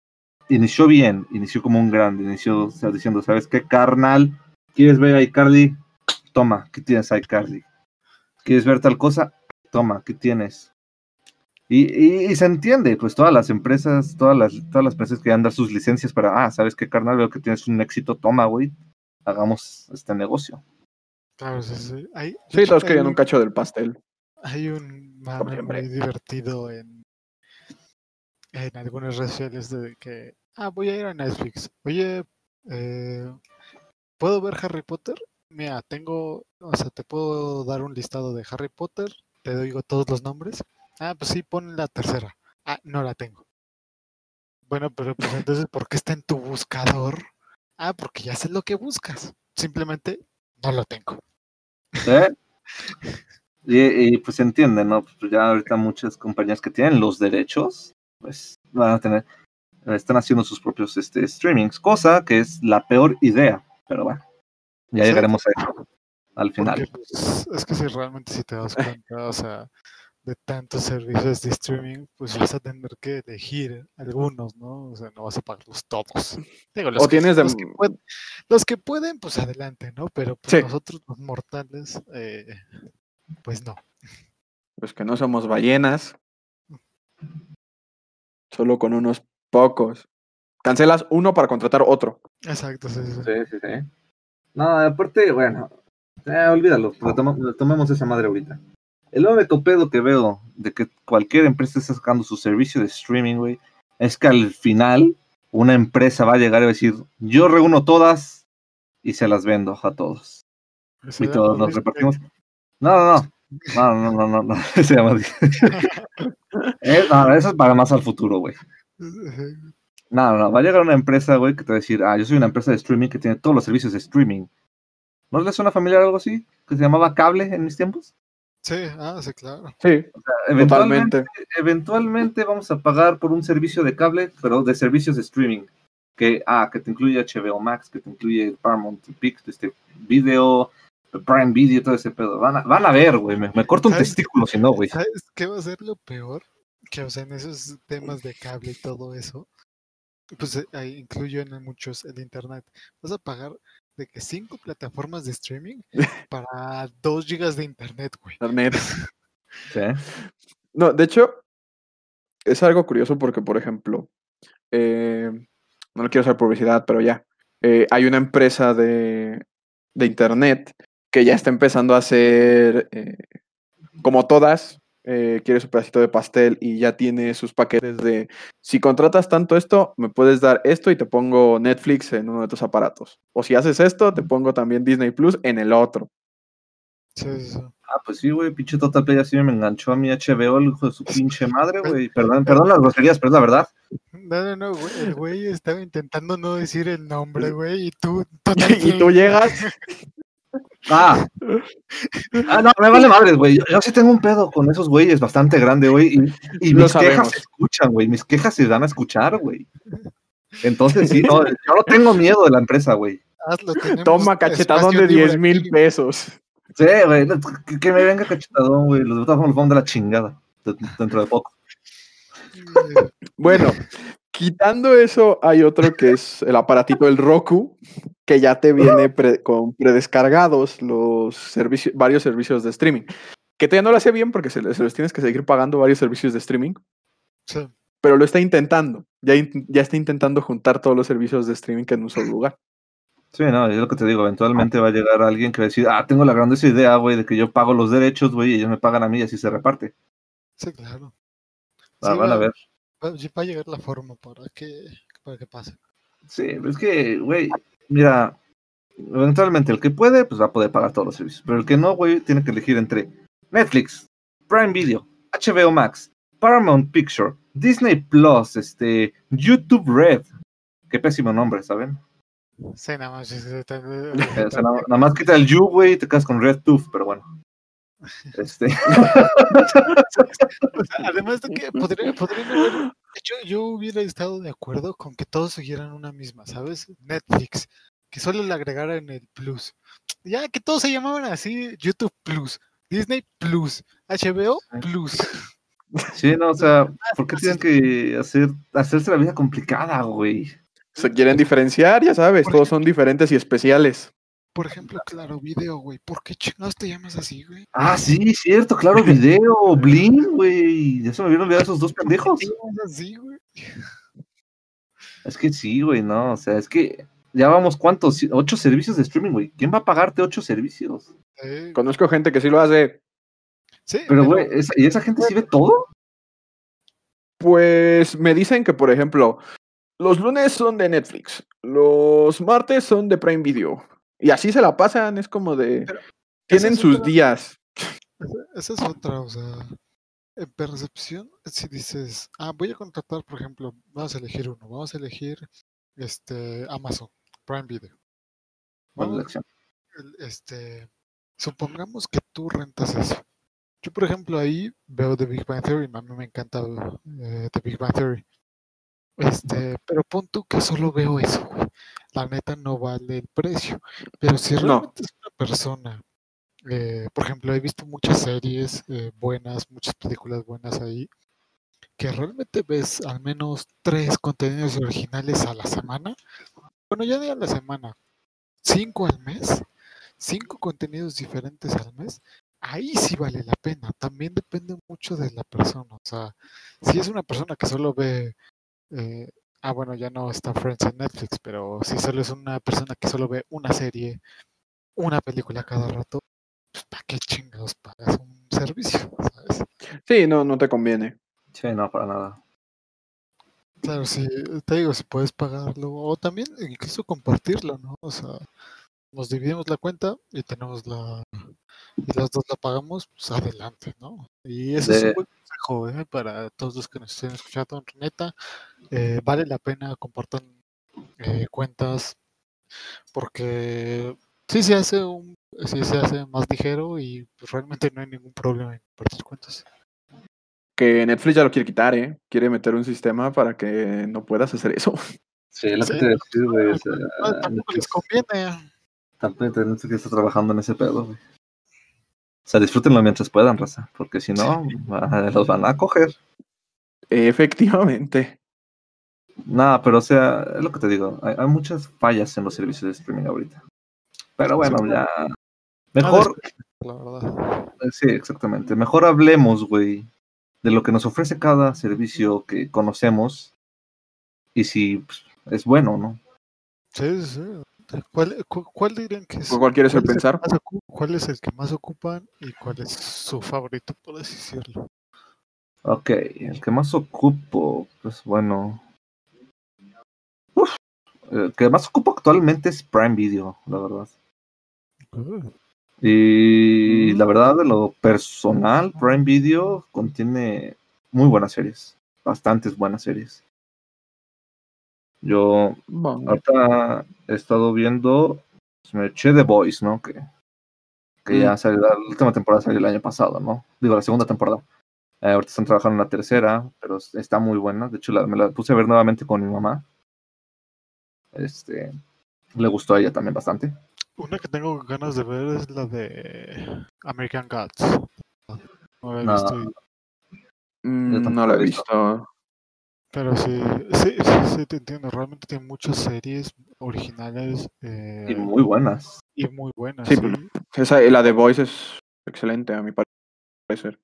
Speaker 2: inició bien, inició como un grande, inició o sea, diciendo, ¿sabes qué, carnal? ¿Quieres ver a iCarly? Toma, ¿qué tienes a iCarly? ¿Quieres ver tal cosa? Toma, ¿qué tienes? Y, y- y se entiende, pues todas las empresas, todas las, todas las empresas que dan dar sus licencias para, ah, ¿sabes qué, carnal? Veo que tienes un éxito, toma, güey, hagamos este negocio.
Speaker 1: Claro, sí, sí. Hay,
Speaker 3: Sí, todos
Speaker 1: hay
Speaker 3: querían
Speaker 1: un
Speaker 3: cacho del pastel.
Speaker 1: Hay un mame muy divertido en, en algunas redes sociales de que, ah, voy a ir a Netflix. Oye, eh, ¿puedo ver Harry Potter? Mira, tengo, o sea, te puedo dar un listado de Harry Potter, te digo todos los nombres. Ah, pues sí, pon la tercera. Ah, no la tengo. Bueno, pero pues entonces, ¿por qué está en tu buscador? Ah, porque ya sé lo que buscas. Simplemente no lo tengo.
Speaker 2: ¿Sí? (laughs) Y, y, pues se entiende, ¿no? Pues ya ahorita muchas compañías que tienen los derechos, pues van a tener, están haciendo sus propios este, streamings, cosa que es la peor idea, pero bueno, ya
Speaker 1: Sí.
Speaker 2: llegaremos a eso al final.
Speaker 1: Porque, pues, es que si realmente si te das cuenta, o sea, de tantos servicios de streaming, pues vas a tener que elegir algunos, ¿no? O sea, no vas a pagarlos todos. Digo, los,
Speaker 3: O
Speaker 1: que,
Speaker 3: tienes de-
Speaker 1: los, que pueden, los que pueden, pues adelante, ¿no? Pero pues,
Speaker 3: Sí.
Speaker 1: nosotros los mortales, eh, pues no.
Speaker 3: Pues que no somos ballenas. Solo con unos pocos. Cancelas uno para contratar otro.
Speaker 1: Exacto, sí, sí.
Speaker 2: Sí, sí, sí. No, aparte, bueno, eh, olvídalo, retoma- retomemos esa madre ahorita. El único pedo que veo de que cualquier empresa esté sacando su servicio de streaming, güey, es que al final una empresa va a llegar y va a decir, yo reúno todas y se las vendo a todos.
Speaker 1: Se
Speaker 2: Y todos nos repartimos. No, no. No, no, no, no, no. (laughs) Se llama. (laughs) Eh, no, eso es para más al futuro, güey. No, no, no, va a llegar una empresa, güey, que te va a decir, ah, yo soy una empresa de streaming que tiene todos los servicios de streaming. ¿No les suena familiar algo así? Que se llamaba Cable en mis tiempos.
Speaker 1: Sí, ah, sí, claro.
Speaker 3: Sí,
Speaker 2: Eventualmente,
Speaker 3: totalmente.
Speaker 2: eventualmente vamos a pagar por un servicio de cable, pero de servicios de streaming. Que, ah, que te incluye HBO Max, que te incluye Paramount Pix, este video, Prime Video, todo ese pedo. Van a, van a ver, güey. Me, me corto un testículo si no, güey.
Speaker 1: ¿Sabes qué va a ser lo peor? Que, o sea, en esos temas de cable y todo eso, pues eh, ahí incluyo en muchos el internet. Vas a pagar de que cinco plataformas de streaming (laughs) para dos gigas de internet, güey.
Speaker 3: Internet. (laughs)
Speaker 2: Sí.
Speaker 3: No, de hecho, es algo curioso porque, por ejemplo, eh, no le quiero hacer publicidad, pero ya. eh, hay una empresa de, de internet que ya está empezando a hacer, eh, como todas, eh, quiere su pedacito de pastel y ya tiene sus paquetes de, si contratas tanto esto, me puedes dar esto y te pongo Netflix en uno de tus aparatos. O si haces esto, te pongo también Disney Plus en el otro.
Speaker 1: Sí, sí, sí.
Speaker 2: Ah, pues sí, güey, pinche Total Play así me enganchó a mi HBO, el hijo de su pinche madre, (laughs) güey. Perdón, perdón las groserías, pero es la verdad.
Speaker 1: No, no, no, güey. El güey estaba intentando no decir el nombre, (laughs) güey, y tú. (laughs)
Speaker 3: y tú llegas,
Speaker 2: Ah. (laughs) Ah, no, me vale madres, güey. Yo, yo sí tengo un pedo con esos güeyes bastante grande, güey. Y, mis quejas se escuchan, güey. Mis quejas se dan a escuchar, güey. Entonces, sí, no, yo no tengo miedo de la empresa, güey.
Speaker 1: Hazlo,
Speaker 3: toma cachetadón de
Speaker 1: libre
Speaker 3: 10 mil pesos.
Speaker 2: Sí, güey. Que, que me venga cachetadón, güey. Los formas los vamos de la chingada de- dentro de poco.
Speaker 3: Bueno, quitando eso, hay otro que es el aparatito del Roku, que ya te viene pre- con predescargados los servicios, varios servicios de streaming. Que todavía no lo hace bien porque se, le- se los tienes que seguir pagando varios servicios de streaming,
Speaker 1: Sí.
Speaker 3: pero lo está intentando. Ya, in- ya está intentando juntar todos los servicios de streaming en un solo lugar.
Speaker 2: Sí, no, es lo que te digo. Eventualmente va a llegar alguien que va a decir, ah, tengo la grandiosa idea, güey, de que yo pago los derechos, güey, y ellos me pagan a mí y así se reparte.
Speaker 1: Sí, claro.
Speaker 2: Ah,
Speaker 1: Sí,
Speaker 2: van a ver.
Speaker 1: Va, va a llegar la forma para que, para que pase.
Speaker 2: Sí, pero es que, güey, mira, eventualmente el que puede, pues va a poder pagar todos los servicios. Pero el que no, güey, tiene que elegir entre Netflix, Prime Video, HBO Max, Paramount Picture, Disney Plus, este, YouTube Red. Qué pésimo nombre, ¿saben?
Speaker 1: Sí, nada más. sí, sí, te- (laughs)
Speaker 2: o sea, (laughs) nada, nada más quita el You, güey, y te quedas con Red Tooth, pero bueno. Este, (laughs)
Speaker 1: Además de que podría, podrían haber. hecho, yo hubiera estado de acuerdo con que todos siguieran una misma, ¿sabes? Netflix, que solo le agregaran el Plus. Ya que todos se llamaban así: YouTube Plus, Disney Plus, HBO. Plus.
Speaker 2: sí, no, o sea, (laughs) ¿por qué tienen que hacer, hacerse la vida complicada, güey?
Speaker 3: Se quieren diferenciar, ya sabes, todos son diferentes y especiales.
Speaker 1: Por ejemplo, claro, video, güey. ¿Por qué chingados te llamas así, güey?
Speaker 2: Ah, sí, cierto, claro, video, (laughs) Bling, güey. Ya se me habían olvidado esos dos pendejos.
Speaker 1: ¿Por qué te llamas así, güey?
Speaker 2: Es que sí, güey, no, o sea, es que ya vamos, ¿cuántos? Ocho servicios de streaming, güey. ¿Quién va a pagarte ocho servicios?
Speaker 1: Eh,
Speaker 3: Conozco gente que sí lo hace.
Speaker 1: sí,
Speaker 2: Pero, güey, ¿esa- ¿y esa gente sí ve todo?
Speaker 3: Pues me dicen que, por ejemplo, los lunes son de Netflix, los martes son de Prime Video. Y así se la pasan, es como de...
Speaker 1: Pero
Speaker 3: Tienen sus
Speaker 1: otra-
Speaker 3: días.
Speaker 1: Esa- es otra, o sea, en percepción, si dices, ah, voy a contratar, por ejemplo, vamos a elegir uno, vamos a elegir este Amazon Prime Video. Vamos, este, supongamos que tú rentas eso. Yo, por ejemplo, ahí veo The Big Bang Theory, a mí me encanta eh, The Big Bang Theory. Este, pero pon tú que solo veo eso, güey. La neta no vale el precio. Pero si
Speaker 3: No.
Speaker 1: realmente es una persona, eh, por ejemplo, he visto muchas series eh, buenas, muchas películas buenas ahí, que realmente ves al menos tres contenidos originales a la semana. Bueno, ya ni a la semana, cinco al mes, cinco contenidos diferentes al mes, ahí sí vale la pena. También depende mucho de la persona. O sea, si es una persona que solo ve eh, ah, bueno, ya no está Friends en Netflix, pero si solo es una persona que solo ve una serie, una película cada rato, pues ¿para qué chingados pagas un servicio? ¿Sabes?
Speaker 3: Sí, no, no te conviene.
Speaker 2: Sí, no, para nada.
Speaker 1: Claro, sí, te digo, si puedes pagarlo, o también incluso compartirlo, ¿no? O sea, nos dividimos la cuenta y tenemos la, y los dos la pagamos, pues adelante, ¿no? Y eso es
Speaker 2: De-
Speaker 1: un buen consejo, ¿eh? Para todos los que nos estén escuchando, neta, eh, vale la pena compartan eh, cuentas, porque sí se hace un, sí se hace más ligero y pues, realmente no hay ningún problema en compartir cuentas.
Speaker 3: Que Netflix ya lo quiere quitar, ¿eh? Quiere meter un sistema para que no puedas hacer eso.
Speaker 2: Sí, lo
Speaker 1: Sí.
Speaker 2: que te decía, güey.
Speaker 1: Tampoco les conviene.
Speaker 2: tampoco Netflix está trabajando en ese pedo, güey. O sea, disfrútenlo mientras puedan, raza. Porque si no, los van a coger.
Speaker 3: Efectivamente.
Speaker 2: Nada, pero o sea, es lo que te digo. Hay, hay muchas fallas en los servicios de streaming ahorita. Pero bueno,
Speaker 1: Sí.
Speaker 2: ya.
Speaker 1: No
Speaker 2: Mejor,
Speaker 1: la verdad.
Speaker 2: eh, sí, exactamente. Mejor hablemos, güey, de lo que nos ofrece cada servicio que conocemos y si pues, es bueno, ¿no?
Speaker 1: Sí, sí, sí. ¿Cuál, cu- cuál dirían que es?
Speaker 3: ¿Cuál quieres
Speaker 1: cuál es el
Speaker 3: pensar?
Speaker 1: ocu- ¿Cuál es el que más ocupan y cuál es su favorito, por así decirlo?
Speaker 2: Ok, el que más ocupo, pues bueno. El que más ocupo actualmente es Prime Video, la verdad.
Speaker 1: Uh,
Speaker 2: Y
Speaker 3: Mm.
Speaker 2: la verdad, de lo personal, Prime Video contiene muy buenas series, bastantes buenas series. Yo
Speaker 3: Bueno,
Speaker 2: ahorita he estado viendo, pues, me eché The Boys, ¿no? Que, que ya
Speaker 3: Mm.
Speaker 2: salió, la última temporada salió el año pasado, ¿no? Digo, la segunda temporada. Eh, ahorita están trabajando en la tercera, pero es- está muy buena. De hecho, la- me la puse a ver nuevamente con mi mamá. Este, le gustó a ella también bastante.
Speaker 1: Una que tengo ganas de ver es la de American Gods. No la he
Speaker 2: No.
Speaker 1: visto, y-
Speaker 3: mm,
Speaker 2: tampoco
Speaker 3: no lo he
Speaker 2: visto.
Speaker 1: pero sí, sí, sí, sí, te entiendo. Realmente tiene muchas series originales eh,
Speaker 2: Y muy buenas.
Speaker 1: y muy buenas.
Speaker 3: Sí,
Speaker 1: Sí,
Speaker 3: Esa, la de Voice es excelente, a mi parecer.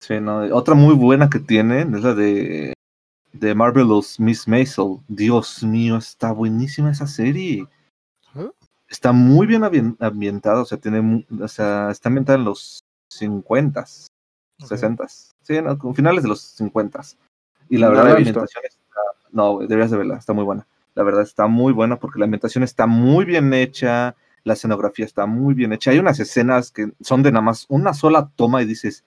Speaker 2: Sí, no, otra muy buena que tienen es la de, de Marvelous Miss Maisel. Dios mío, está buenísima esa serie.
Speaker 1: ¿Eh?
Speaker 2: Está muy bien ambien- ambientada, o sea, tiene, o sea, está ambientada en los 50s,
Speaker 1: Ok.
Speaker 2: 60s. Sí, no, con finales de los 50s. Y la
Speaker 3: No
Speaker 2: verdad,
Speaker 3: la visto.
Speaker 2: ambientación está. No, deberías de verla, está muy buena. La verdad, está muy buena porque la ambientación está muy bien hecha, la escenografía está muy bien hecha. Hay unas escenas que son de nada más una sola toma y dices,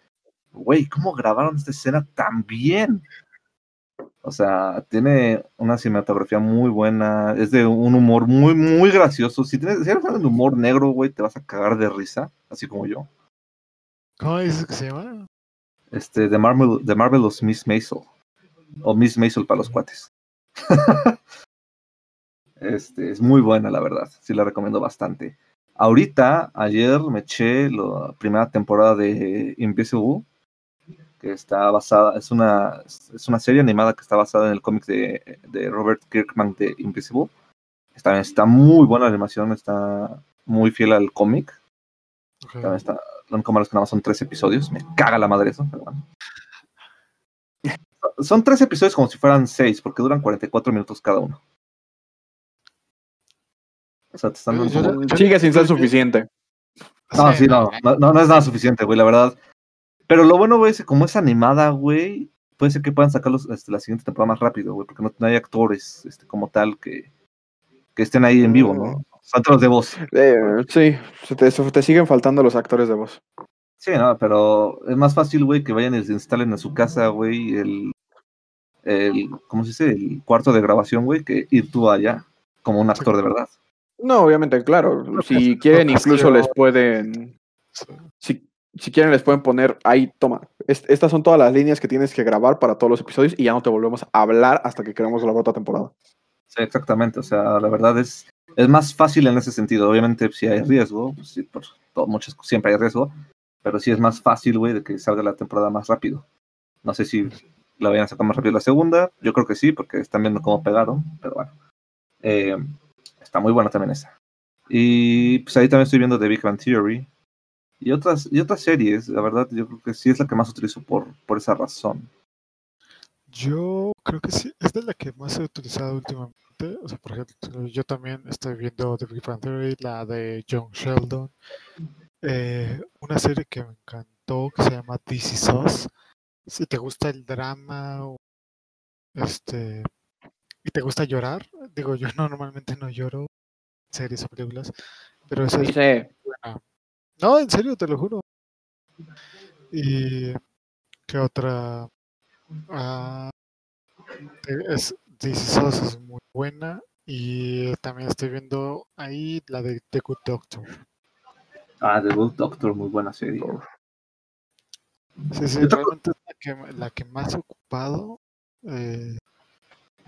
Speaker 2: güey, ¿cómo grabaron esta escena tan bien? O sea, tiene una cinematografía muy buena, es de un humor muy, muy gracioso. Si, tienes, si eres fan del humor negro, güey, te vas a cagar de risa, así como yo.
Speaker 1: ¿Cómo dices que se llama?
Speaker 2: Este, de Marvel, de Marvelous Miss Maisel. O Miss Maisel para los cuates. (laughs) este, es muy buena, la verdad. Sí la recomiendo bastante. Ahorita, ayer me eché la primera temporada de Invisible, que está basada, es una, es una serie animada que está basada en el cómic de, de Robert Kirkman de Invisible. Está, está muy buena la animación, está muy fiel al cómic. También está, lo único malo es que nada más son tres episodios. Me caga la madre eso, pero bueno. (laughs) Son tres episodios como si fueran seis, porque duran 44 minutos cada uno. O sea, te están dando
Speaker 3: Sigue sin ser suficiente.
Speaker 2: No, sí, no, no, no es nada suficiente, güey, la verdad. Pero lo bueno, güey, es que como es animada, güey, puede ser que puedan sacar los, este, la siguiente temporada más rápido, güey, porque no, no hay actores este, como tal que, que estén ahí en vivo, ¿no? Son todos de voz.
Speaker 3: Eh, sí, se te, se te siguen faltando los actores de voz.
Speaker 2: Sí, no, pero es más fácil, güey, que vayan y se instalen en su casa, güey, el, el, ¿cómo se dice? El cuarto de grabación, güey, que ir tú allá, como un actor de verdad.
Speaker 3: No, obviamente, claro. Si quieren, incluso les pueden.
Speaker 1: Sí.
Speaker 3: Si, si quieren, les pueden poner ahí, toma. es- estas son todas las líneas que tienes que grabar para todos los episodios y ya no te volvemos a hablar hasta que queremos la otra temporada.
Speaker 2: Exactamente, o sea, la verdad es, es más fácil en ese sentido. Obviamente, si hay riesgo, pues, sí, por todo, muchas, siempre hay riesgo, pero sí es más fácil, güey, de que salga la temporada más rápido. No sé si la vayan a sacar más rápido la segunda, yo creo que sí, porque están viendo cómo pegaron, pero bueno. Eh, está muy buena también esa. Y pues ahí también estoy viendo The Big Bang Theory. Y otras, y otras series, la verdad, yo creo que sí es la que más utilizo por, por esa razón.
Speaker 1: Yo creo que sí. Es la que más he utilizado últimamente. O sea, por ejemplo, yo también estoy viendo The Big Bang Theory, la de John Sheldon. Eh, una serie que me encantó que se llama This Is Us. Si te gusta el drama o este y te gusta llorar, digo yo (laughs) normalmente no lloro en series o películas, pero esa es buena. No, en serio, te lo juro. ¿Y qué otra? Ah, eh, es This Is Us es muy buena y también estoy viendo ahí la de The Good Doctor.
Speaker 2: Ah, The Good Doctor, muy buena serie.
Speaker 1: Sí, sí, realmente es la que, la que más he ocupado eh,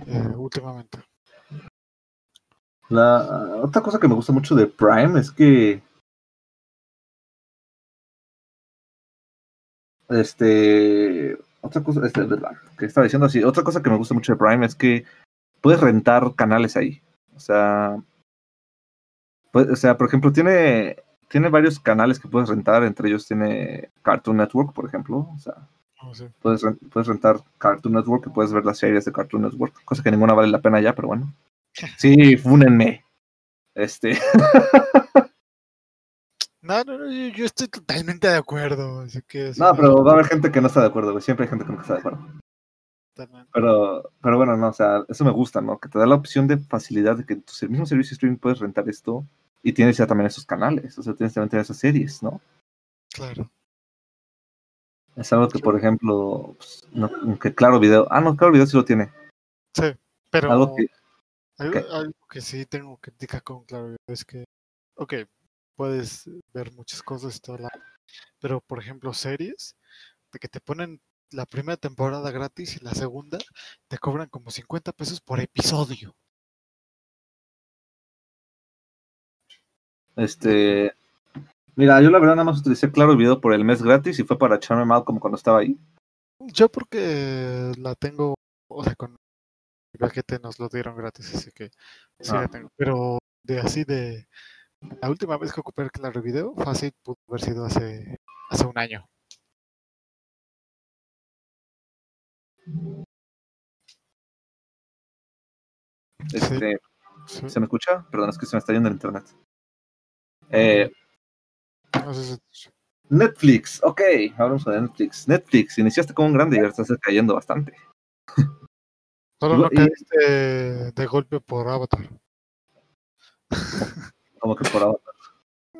Speaker 1: eh, últimamente.
Speaker 2: La otra cosa que me gusta mucho de Prime es que este otra cosa este, que estaba diciendo así, otra cosa que me gusta mucho de Prime es que puedes rentar canales ahí. O sea, pues, o sea, por ejemplo, tiene tiene varios canales que puedes rentar, entre ellos tiene Cartoon Network, por ejemplo, o sea,
Speaker 1: sé.
Speaker 2: puedes, puedes rentar Cartoon Network y puedes ver las series de Cartoon Network, cosa que ninguna vale la pena ya, pero bueno. (laughs) Sí, fúnenme. Este, (laughs)
Speaker 1: No, no, no, yo, yo estoy totalmente de acuerdo. Así que
Speaker 2: no, pero va a haber gente que no está de acuerdo, güey. Siempre hay gente que no está de acuerdo.
Speaker 1: totalmente.
Speaker 2: Pero, pero bueno, no, o sea, eso me gusta, ¿no? Que te da la opción de facilidad de que tu mismo servicio streaming puedes rentar esto y tienes ya también esos canales, o sea, tienes también esas series, ¿no?
Speaker 1: Claro.
Speaker 2: Es algo que, por ejemplo, pues, no, que Claro Video, ah, no, Claro Video sí lo tiene.
Speaker 1: Sí, pero
Speaker 2: Algo que,
Speaker 1: algo, algo que sí tengo que indicar con claro es que, ok, puedes ver muchas cosas y todo la- pero por ejemplo series, de que te ponen la primera temporada gratis y la segunda te cobran como 50 pesos por episodio.
Speaker 2: este, mira, yo la verdad nada más utilicé Claro Video por el mes gratis y fue para echarme mal como cuando estaba ahí.
Speaker 1: Yo porque la tengo, o sea, con mi paquete nos lo dieron gratis, así que sí
Speaker 2: Ah.
Speaker 1: la tengo. Pero de así de la última vez que ocupé el Claro Video, fácil pudo haber sido hace, hace un año.
Speaker 2: Este,
Speaker 1: Sí.
Speaker 2: ¿Se me escucha? Perdón, es que se me está yendo el internet. Eh,
Speaker 1: No
Speaker 2: Netflix, ok, hablamos de Netflix. Netflix, iniciaste como un grande y ahora estás cayendo bastante.
Speaker 1: Solo no caíste de golpe por Avatar. (laughs)
Speaker 2: Como que por ahora.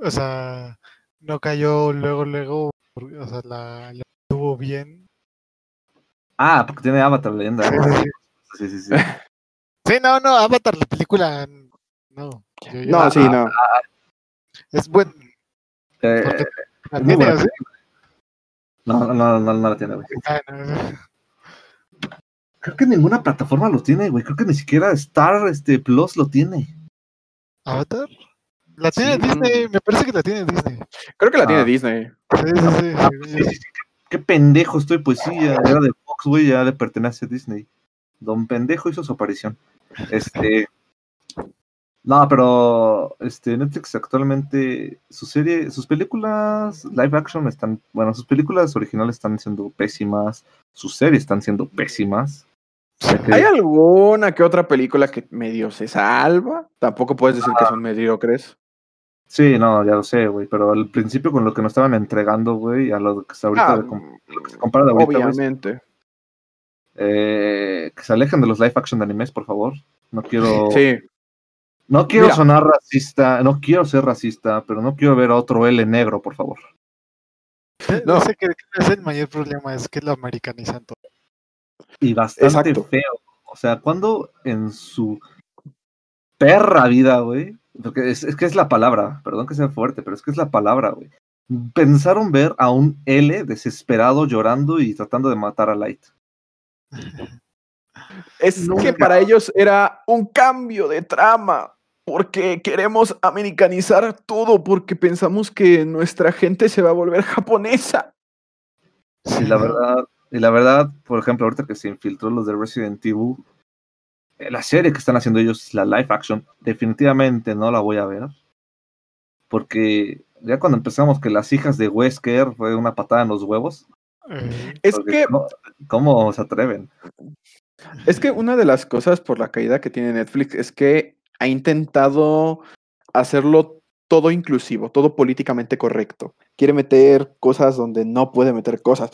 Speaker 1: O sea, no cayó luego, luego, porque, o sea, la, la tuvo bien.
Speaker 2: Ah, porque tiene Avatar leyenda.
Speaker 1: Sí, sí, sí.
Speaker 2: Sí, sí,
Speaker 1: no, no, Avatar, la película, no. yo- yo-
Speaker 3: no, sí, no.
Speaker 1: Es buen.
Speaker 2: Eh,
Speaker 1: la
Speaker 2: es
Speaker 1: tiene
Speaker 2: no, no, no, no, no la tiene, güey.
Speaker 1: Ah, no, no.
Speaker 2: Creo que ninguna plataforma lo tiene, güey. Creo que ni siquiera Star este, Plus lo tiene.
Speaker 1: ¿Avatar? La tiene
Speaker 2: Sí.
Speaker 1: Disney, me parece que la tiene Disney.
Speaker 3: Creo que la tiene
Speaker 2: Ah.
Speaker 3: Disney.
Speaker 1: Sí, sí, sí,
Speaker 2: Ah, qué, pendejo estoy, pues sí, ya era de Fox, güey, ya le pertenece a Disney. Don Pendejo hizo su aparición. Este. No, pero este Netflix actualmente su serie, sus películas live action están, bueno, sus películas originales están siendo pésimas, sus series están siendo pésimas.
Speaker 3: ¿Hay alguna que otra película que medio se salva? Tampoco puedes decir que son mediocres.
Speaker 2: Sí, no, ya lo sé, güey, pero al principio con lo que nos estaban entregando, güey, a lo que está ahorita
Speaker 3: Ah,
Speaker 2: de lo que se compara de ahorita,
Speaker 3: obviamente.
Speaker 2: eh, que se alejen de los live action de animes, por favor. No quiero
Speaker 3: Sí.
Speaker 2: No quiero
Speaker 3: Mira.
Speaker 2: sonar racista, no quiero ser racista, pero no quiero ver a otro L negro, por favor.
Speaker 3: No.
Speaker 1: Ese que que es el mayor problema, es que lo americanizan todo.
Speaker 2: Y bastante
Speaker 3: Exacto.
Speaker 2: feo. O sea, cuando en su perra vida, güey, porque es, es que es la palabra, perdón que sea fuerte, pero es que es la palabra, güey. Pensaron ver a un L desesperado llorando y tratando de matar a Light.
Speaker 3: Es
Speaker 2: Nunca.
Speaker 3: que para ellos era un cambio de trama, porque queremos americanizar todo, porque pensamos que nuestra gente se va a volver (laughs) japonesa.
Speaker 2: Y la verdad, y la verdad, por ejemplo, ahorita que se infiltró los de Resident Evil, la serie que están haciendo ellos, la live action, definitivamente no la voy a ver. Porque ya cuando empezamos que las hijas de Wesker fue una patada en los huevos.
Speaker 1: Eh,
Speaker 3: Es que
Speaker 2: ¿cómo, cómo se atreven?
Speaker 3: Es que una de las cosas por la caída que tiene Netflix es que ha intentado hacerlo todo inclusivo, todo políticamente correcto. Quiere meter cosas donde no puede meter cosas.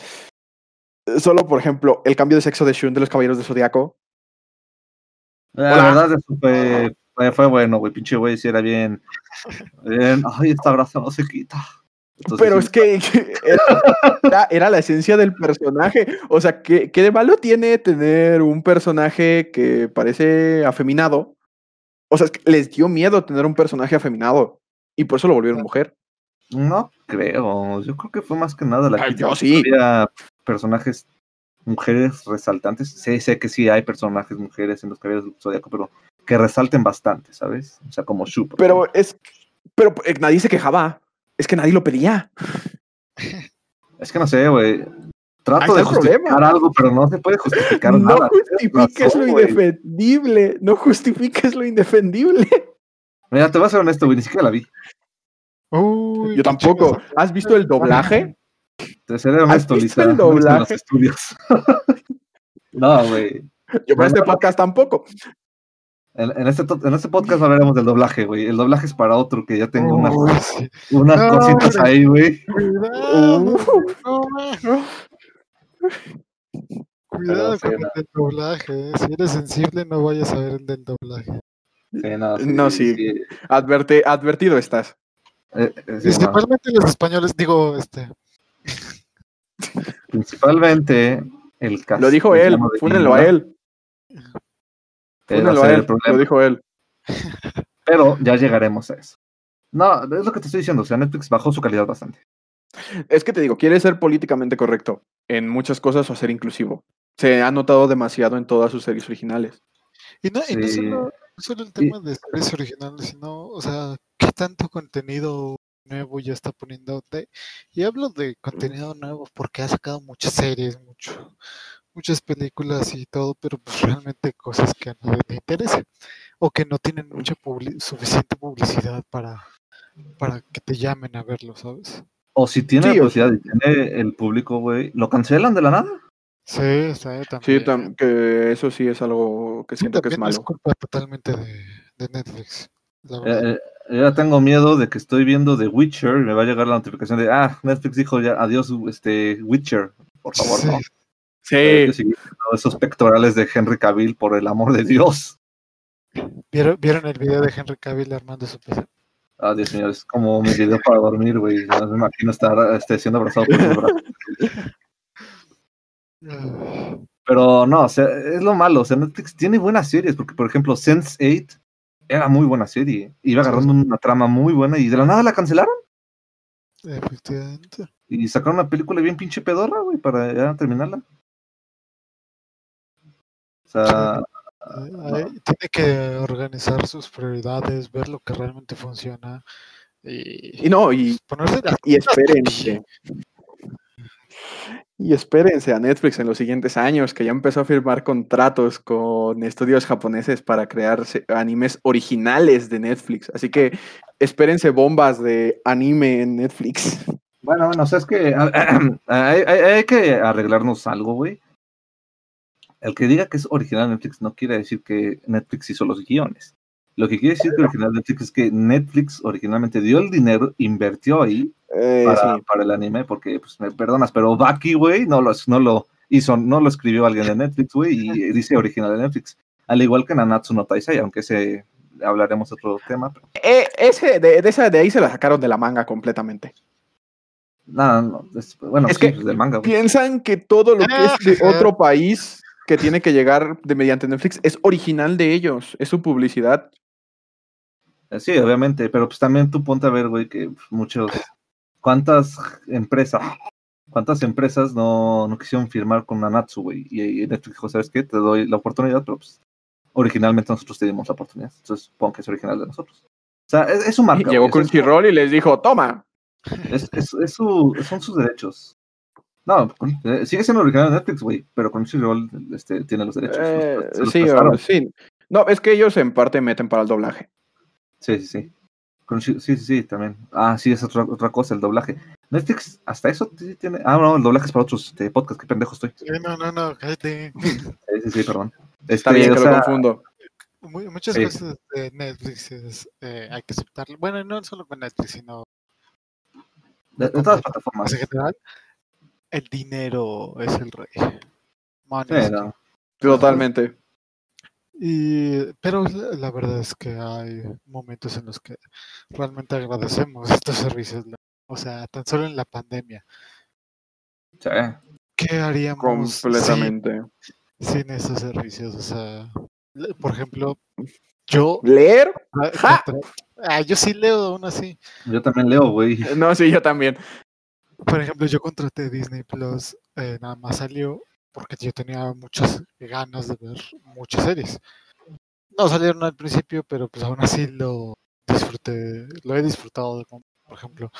Speaker 3: Solo, por ejemplo, el cambio de sexo de Shun de los Caballeros de Zodiaco.
Speaker 2: La
Speaker 3: Hola.
Speaker 2: verdad, eso fue, fue, fue bueno, güey. Pinche güey, si era bien. bien, Ay, esta grasa no se quita. Entonces,
Speaker 3: Pero es que (laughs) era, era la esencia del personaje. O sea, ¿qué, ¿qué de malo tiene tener un personaje que parece afeminado? O sea, es que les dio miedo tener un personaje afeminado. Y por eso lo volvieron mujer.
Speaker 2: No creo. Yo creo que fue más que nada la
Speaker 3: Ay,
Speaker 2: crítica.
Speaker 3: yo sí.
Speaker 2: Había personajes, mujeres resaltantes. Sí, sé que sí hay personajes mujeres en los caballeros del Zodíaco, pero que resalten bastante, ¿sabes? O sea, como Shu.
Speaker 3: Pero
Speaker 2: ejemplo.
Speaker 3: es. Pero eh, nadie se quejaba. Es que nadie lo pedía. (laughs)
Speaker 2: Es que no sé, güey. Trato de justificar
Speaker 3: problema.
Speaker 2: algo, pero no se puede justificar
Speaker 3: No
Speaker 2: nada.
Speaker 3: justifiques
Speaker 2: razón,
Speaker 3: lo indefendible. No justifiques lo indefendible.
Speaker 2: Mira, te voy a ser honesto, güey. Ni siquiera la vi.
Speaker 1: Uy,
Speaker 3: Yo tampoco. ¿Has visto el doblaje?
Speaker 2: Te seré honesto, Lisa.
Speaker 3: el (laughs) doblaje?
Speaker 2: estudios. (laughs) no, güey.
Speaker 3: Yo para este podcast tampoco.
Speaker 2: En, en este, en este podcast hablaremos del doblaje, güey. El doblaje es para otro que ya tengo unas,
Speaker 1: Uy, sí.
Speaker 2: unas
Speaker 1: No,
Speaker 2: cositas
Speaker 1: hombre.
Speaker 2: ahí, güey.
Speaker 1: Cuidado,
Speaker 3: Uh.
Speaker 1: no. Cuidado
Speaker 2: sí,
Speaker 1: con
Speaker 2: no.
Speaker 1: el del doblaje. eh. Si eres sensible, no vayas a ver el del doblaje.
Speaker 2: Sí, no,
Speaker 3: No, sí. Adverte, advertido estás.
Speaker 2: Eh, eh, sí, no.
Speaker 1: Principalmente los españoles, digo, este.
Speaker 2: Principalmente el caso.
Speaker 3: Lo dijo él. Fúnenlo a él. Fúnenlo a él. Lo dijo él.
Speaker 2: Pero ya llegaremos a eso. No, es lo que te estoy diciendo. O sea, Netflix bajó su calidad bastante.
Speaker 3: Es que te digo, quiere ser políticamente correcto en muchas cosas o ser inclusivo. Se ha notado demasiado en todas sus series originales.
Speaker 1: Y no, y no
Speaker 2: Sí.
Speaker 1: solo, no solo el tema de series originales, sino, o sea, qué tanto contenido nuevo ya está poniendo. de- y hablo de contenido nuevo porque ha sacado muchas series, mucho, muchas películas y todo, pero pues realmente cosas que a nadie le interesa o que no tienen mucha suficiente publicidad para, para que te llamen a verlo, ¿sabes?
Speaker 2: O si tiene
Speaker 3: Sí,
Speaker 2: posibilidad y tiene el público, güey, ¿lo cancelan de la nada?
Speaker 1: Sí, está
Speaker 3: Sí,
Speaker 1: también.
Speaker 3: tam- que eso sí es algo que
Speaker 1: Sí,
Speaker 3: siento que es
Speaker 1: también es
Speaker 3: malo.
Speaker 1: culpa totalmente de, de Netflix.
Speaker 2: Eh, ya tengo miedo de que estoy viendo The Witcher y me va a llegar la notificación de, ah, Netflix dijo ya, adiós, este, Witcher. Por favor,
Speaker 1: Sí.
Speaker 2: no.
Speaker 3: Sí,
Speaker 2: esos pectorales de Henry Cavill, por el amor de Dios.
Speaker 1: ¿Vieron, ¿Vieron el video de Henry Cavill armando su PC?
Speaker 2: Adiós, señores. Es como mi video para dormir, güey. No me imagino estar este, siendo abrazado por un brazo.
Speaker 1: Ah,
Speaker 2: Pero no, o sea, es lo malo. O sea, Netflix tiene buenas series, porque, por ejemplo, Sense8 era muy buena serie. Iba agarrando una trama muy buena y de la nada la cancelaron.
Speaker 1: Efectivamente.
Speaker 2: Y sacaron una película bien pinche pedorra, güey, para ya terminarla. O sea,
Speaker 1: Tiene que organizar sus prioridades, ver lo que realmente funciona y,
Speaker 3: y no, y,
Speaker 1: ponerse las
Speaker 3: y espérense. (laughs) Y espérense a Netflix en los siguientes años, que ya empezó a firmar contratos con estudios japoneses para crear animes originales de Netflix. Así que espérense bombas de anime en Netflix.
Speaker 2: bueno, bueno, o sea, es que (clears throat) hay, hay- hay que arreglarnos algo, güey. El que diga que es original Netflix no quiere decir que Netflix hizo los guiones. Lo que quiere decir que original Netflix es que Netflix originalmente dio el dinero, invirtió ahí
Speaker 3: Eh,
Speaker 2: para,
Speaker 3: sí.
Speaker 2: para el anime, porque, pues, me perdonas, pero Baki, güey, no lo, no lo hizo, no lo escribió alguien de Netflix, güey, y dice original de Netflix. Al igual que Nanatsu no Taisai, aunque ese hablaremos otro tema. Pero,
Speaker 3: Eh, ese, de, de esa de ahí se la sacaron de la manga completamente.
Speaker 2: nada, no, es- bueno,
Speaker 3: Es
Speaker 2: sí,
Speaker 3: que
Speaker 2: del manga, güey.
Speaker 3: Piensan que todo lo que es de
Speaker 1: Ah,
Speaker 3: otro país que tiene que llegar de mediante Netflix es original de ellos, es su publicidad.
Speaker 2: Eh, Sí, obviamente, pero pues también tú ponte a ver, güey, que muchos, cuántas empresas, cuántas empresas no, no quisieron firmar con Nanatsu, güey, y, y Netflix dijo, ¿sabes qué? Te doy la oportunidad, pero pues originalmente nosotros te dimos la oportunidad, entonces supongo que es original de nosotros. O sea, es, es su marca.
Speaker 3: Llegó
Speaker 2: es-
Speaker 3: Crunchyroll y les dijo, toma.
Speaker 2: Es, es, es su, son sus derechos. No, con- eh, sigue siendo original de Netflix, güey, pero Crunchyroll este, tiene los derechos.
Speaker 3: Eh,
Speaker 2: los-
Speaker 3: sí, sí. No, es que ellos en parte meten para el doblaje.
Speaker 2: Sí, sí, sí. Sí, sí, sí, también. Ah, sí, es otra, otra cosa, el doblaje. Netflix, hasta eso sí tiene. Ah, no, el doblaje es para otros este, podcasts, qué pendejo estoy.
Speaker 1: Sí, no, no, no, cállate.
Speaker 2: Sí, sí, sí, perdón.
Speaker 3: Está
Speaker 2: Este,
Speaker 3: bien que
Speaker 2: sea,
Speaker 3: lo confundo.
Speaker 1: Mu- Muchas
Speaker 2: Sí.
Speaker 1: cosas de Netflix es, eh, hay que aceptarlo. Bueno, no solo con Netflix, sino
Speaker 2: de, de todas las plataformas.
Speaker 1: en general. El dinero es el rey. Money
Speaker 2: Sí, no.
Speaker 3: Totalmente.
Speaker 1: Y, pero la, verdad es que hay momentos en los que realmente agradecemos estos servicios. O sea, tan solo en la pandemia.
Speaker 2: Sí.
Speaker 1: ¿Qué haríamos sin-
Speaker 3: Completamente.
Speaker 1: sin esos servicios? O sea, por ejemplo, yo,
Speaker 3: ¿Leer?
Speaker 1: ah, ah, yo sí leo aún así.
Speaker 2: Yo también leo, güey.
Speaker 3: No, sí, yo también.
Speaker 1: Por ejemplo, yo contraté Disney Plus, eh, nada más salió porque yo tenía muchas ganas de ver muchas series. No salieron al principio, pero pues aún así lo disfruté, lo he disfrutado. Por ejemplo,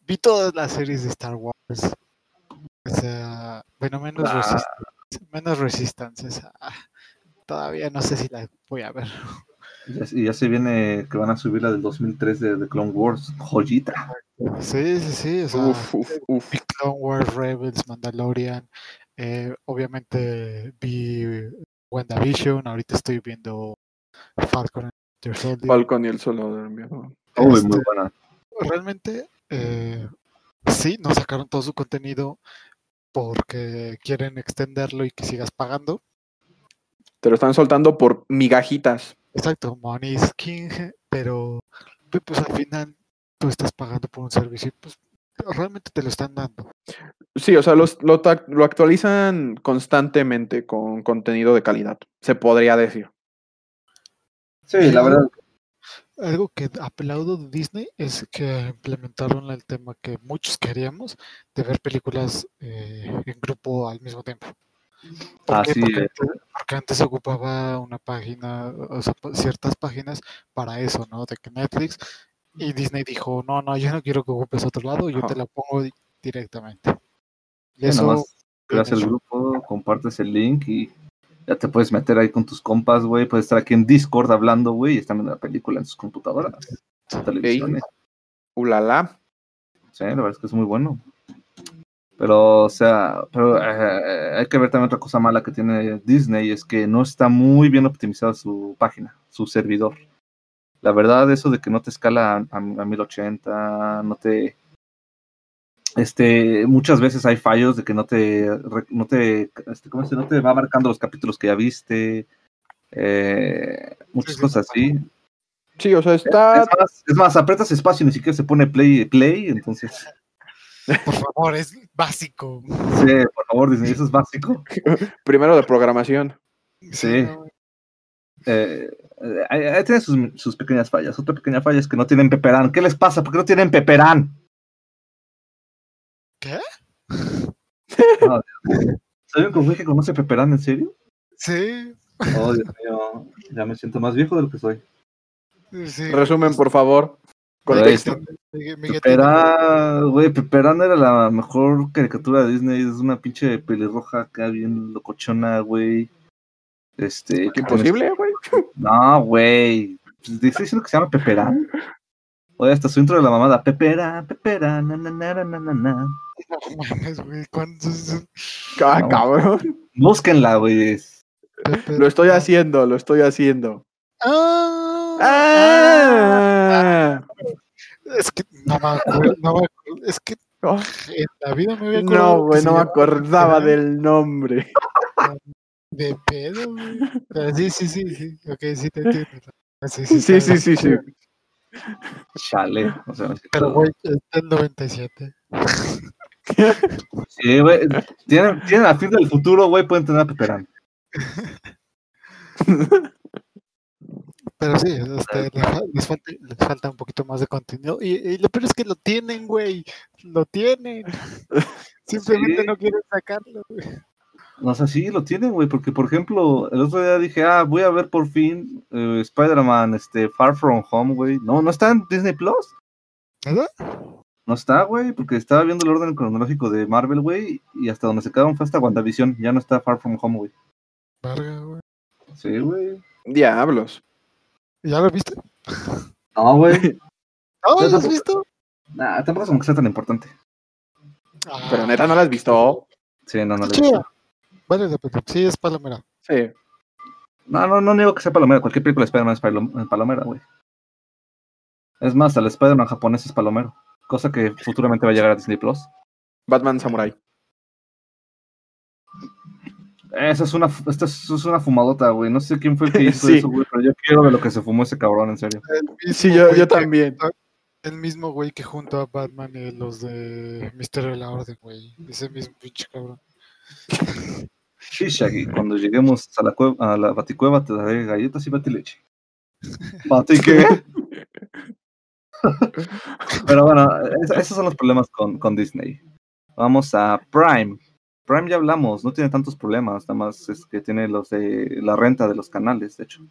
Speaker 1: vi todas las series de Star Wars. O sea, bueno, menos,
Speaker 2: Ah.
Speaker 1: Resistance, menos Resistance. esa, ah, todavía no sé si la voy a ver.
Speaker 2: Y ya, y ya se viene que van a subir la del 2003 de, de Clone Wars. Joyita.
Speaker 1: Sí, sí, sí. O sea,
Speaker 3: Uf, uf, uf.
Speaker 1: Clone Wars, Rebels, Mandalorian. Eh, obviamente vi WandaVision. Ahorita estoy viendo Falcon and Winter Soldier.
Speaker 3: Falcon y el
Speaker 2: muy
Speaker 1: Este,
Speaker 2: buena.
Speaker 1: Realmente, eh, sí, no sacaron todo su contenido porque quieren extenderlo y que sigas pagando.
Speaker 3: Te lo están soltando por migajitas.
Speaker 1: Exacto, money is king, pero pu- pues al final tú estás pagando por un servicio y pues realmente te lo están dando.
Speaker 3: Sí, o sea, los- lo, lo actualizan constantemente con contenido de calidad, se podría decir.
Speaker 2: Sí, la verdad.
Speaker 1: Algo que aplaudo de Disney es que implementaron el tema que muchos queríamos de ver películas eh, en grupo al mismo tiempo. ¿Por
Speaker 2: Ah,
Speaker 1: qué?
Speaker 2: sí,
Speaker 1: porque, antes, porque antes se ocupaba una página, o sea, ciertas páginas para eso, ¿no? De que Netflix y Disney dijo, no, no, yo no quiero que ocupes otro lado, yo te la pongo di- directamente. Y eso,
Speaker 2: nomás creas el grupo, compartes el link y ya te puedes meter ahí con tus compas, güey. Puedes estar aquí en Discord hablando, güey, y están viendo la película en sus computadoras, sus televisiones.
Speaker 3: Ulala.
Speaker 2: Sí, la verdad es que es muy bueno. Pero, o sea, pero eh, hay que ver también otra cosa mala que tiene Disney, es que no está muy bien optimizada su página, su servidor. La verdad, eso de que no te escala a, a 1080, no te... Este, muchas veces hay fallos de que no te, no te, este, ¿cómo se dice? No te va marcando los capítulos que ya viste, eh, muchas
Speaker 1: sí,
Speaker 2: cosas así.
Speaker 3: Sí, o sea, está.
Speaker 2: Es más, es más, apretas espacio y ni siquiera se pone play, play, entonces... (laughs)
Speaker 1: por favor, es básico.
Speaker 2: Sí, por favor, Disney, eso es básico. (laughs)
Speaker 3: Primero de programación.
Speaker 2: Sí.
Speaker 1: no,
Speaker 2: Eh, eh, tiene sus, sus pequeñas fallas. Otra pequeña falla es que no tienen peperán. ¿Qué les pasa? ¿Por qué no tienen peperán?
Speaker 1: ¿Qué? (laughs)
Speaker 2: No, ¿Saben cómo que conoce peperán en serio?
Speaker 1: Sí,
Speaker 2: Oh, Dios (laughs) mío. Ya me siento más viejo de lo que soy.
Speaker 1: sí.
Speaker 3: Resumen, por favor. Contexto.
Speaker 2: Peperán, güey, Peperán era la mejor caricatura de Disney. Es una pinche pelirroja acá bien locochona, güey. Este.
Speaker 3: Qué imposible, güey.
Speaker 2: No, güey. Pues, ¿te ¿Estoy diciendo que se llama Peperán? Oye, hasta su intro de la mamada. Peperán, Peperán, na, na, na, na, na, na.
Speaker 1: No mames, güey, ¿cuántos-
Speaker 3: Ah,
Speaker 2: No.
Speaker 3: cabrón.
Speaker 2: Búsquenla, güey.
Speaker 3: Lo estoy haciendo, lo estoy haciendo.
Speaker 1: Ah,
Speaker 3: ¡Ah!
Speaker 1: Es que no me acuerdo, no me acuerdo, es que
Speaker 3: Oh,
Speaker 1: en la vida me había acordado
Speaker 3: no, güey, no me acordaba del nombre.
Speaker 1: De pedo, güey. Sí, sí, sí, sí. Ok, sí te entiendo. Sí, sí,
Speaker 3: Sí,
Speaker 1: está
Speaker 3: sí, sí, sí.
Speaker 2: Chale. O sea,
Speaker 1: Pero, güey, es del 97.
Speaker 2: Sí, güey. Tienen, tienen a fin del futuro, güey, pueden tener a Peperán.
Speaker 1: Pero sí, este, les, fa- les falta, les falta un poquito más de contenido. Y, y lo peor es que lo tienen, güey. Lo tienen. Simplemente
Speaker 2: Sí.
Speaker 1: no quieren sacarlo, güey.
Speaker 2: O sea, sí, lo tienen, güey, porque, por ejemplo, el otro día dije, ah, voy a ver por fin eh, Spider-Man, este, Far From Home, güey. No, no está en Disney Plus.
Speaker 1: ¿Verdad?
Speaker 2: No está, güey, porque estaba viendo el orden cronológico de Marvel, güey, y hasta donde se quedaron fue hasta WandaVision. Ya no está Far From Home, güey.
Speaker 1: Verga, güey.
Speaker 2: Sí, güey.
Speaker 3: Diablos.
Speaker 1: ¿Ya lo viste?
Speaker 2: No, güey. (laughs)
Speaker 1: ¿No lo has visto?
Speaker 2: Nah, tampoco es como que sea tan importante.
Speaker 3: Pero neta, ¿no la has visto?
Speaker 2: Sí, no, no.
Speaker 1: Ah,
Speaker 2: le-
Speaker 1: chida. Vale la pena. Sí, es palomera.
Speaker 3: Sí.
Speaker 2: No, no, no niego que sea palomera. Cualquier película de Spider-Man es palom- palomera, güey. Es más, el Spider-Man japonés es palomero. Cosa que futuramente va a llegar a Disney Plus.
Speaker 3: Batman Samurai.
Speaker 2: Esa es una, esta es, es una fumadota, güey. No sé quién fue el que (laughs) hizo
Speaker 3: Sí.
Speaker 2: eso, güey, pero yo quiero de lo que se fumó ese cabrón, en serio.
Speaker 3: Sí, yo, yo
Speaker 1: que-
Speaker 3: también.
Speaker 1: El mismo güey que junto a Batman y los de Misterio de la Orden, güey. Ese mismo pinche cabrón. (laughs)
Speaker 2: Sí, Shaggy, cuando lleguemos a la, cue- a la baticueva te daré galletas y batileche. ¿Bati qué? (laughs) Pero bueno, es- esos son los problemas con, con Disney. Vamos a Prime. Prime ya hablamos, no tiene tantos problemas, nada más es que tiene los de la renta de los canales, de hecho.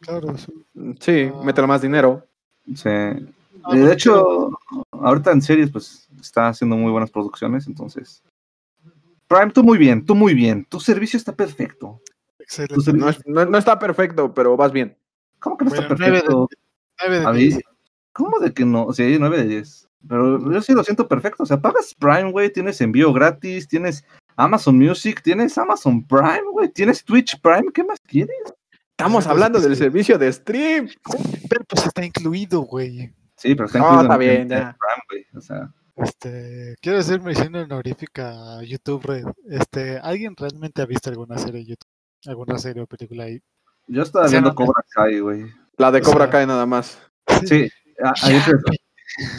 Speaker 1: Claro, sí.
Speaker 3: Sí, métele más dinero.
Speaker 2: Sí.
Speaker 1: Ah,
Speaker 2: Y de
Speaker 1: porque-
Speaker 2: hecho, ahorita en series, pues está haciendo muy buenas producciones, entonces. Prime, tú muy bien, tú muy bien. Tu servicio está perfecto.
Speaker 1: Excelente.
Speaker 3: No, es- no- no está perfecto, pero vas bien.
Speaker 2: ¿Cómo que no está
Speaker 1: Bueno,
Speaker 2: perfecto?
Speaker 1: Nueve de
Speaker 2: A mí,
Speaker 1: diez.
Speaker 2: ¿cómo de que no? Sí, 9 de 10. Pero yo sí lo siento perfecto. O sea, pagas Prime, güey, tienes envío gratis, tienes Amazon Music, tienes Amazon Prime, güey, tienes Twitch Prime, ¿qué más quieres?
Speaker 3: Estamos hablando del
Speaker 1: sí.
Speaker 3: servicio de stream.
Speaker 1: Pero pues está incluido, güey.
Speaker 2: Sí, pero está
Speaker 3: No,
Speaker 2: incluido
Speaker 3: está
Speaker 2: en-
Speaker 3: bien,
Speaker 2: en
Speaker 3: ya.
Speaker 2: Prime, güey. O sea,
Speaker 1: Este, quiero hacer mención honorífica a YouTube Red. Este, ¿alguien realmente ha visto alguna serie de YouTube? ¿Alguna serie o película ahí?
Speaker 2: yo estaba viendo
Speaker 1: no-
Speaker 2: Cobra Kai, güey.
Speaker 3: La de Cobra
Speaker 1: sea-
Speaker 3: Kai nada más.
Speaker 2: Sí, ahí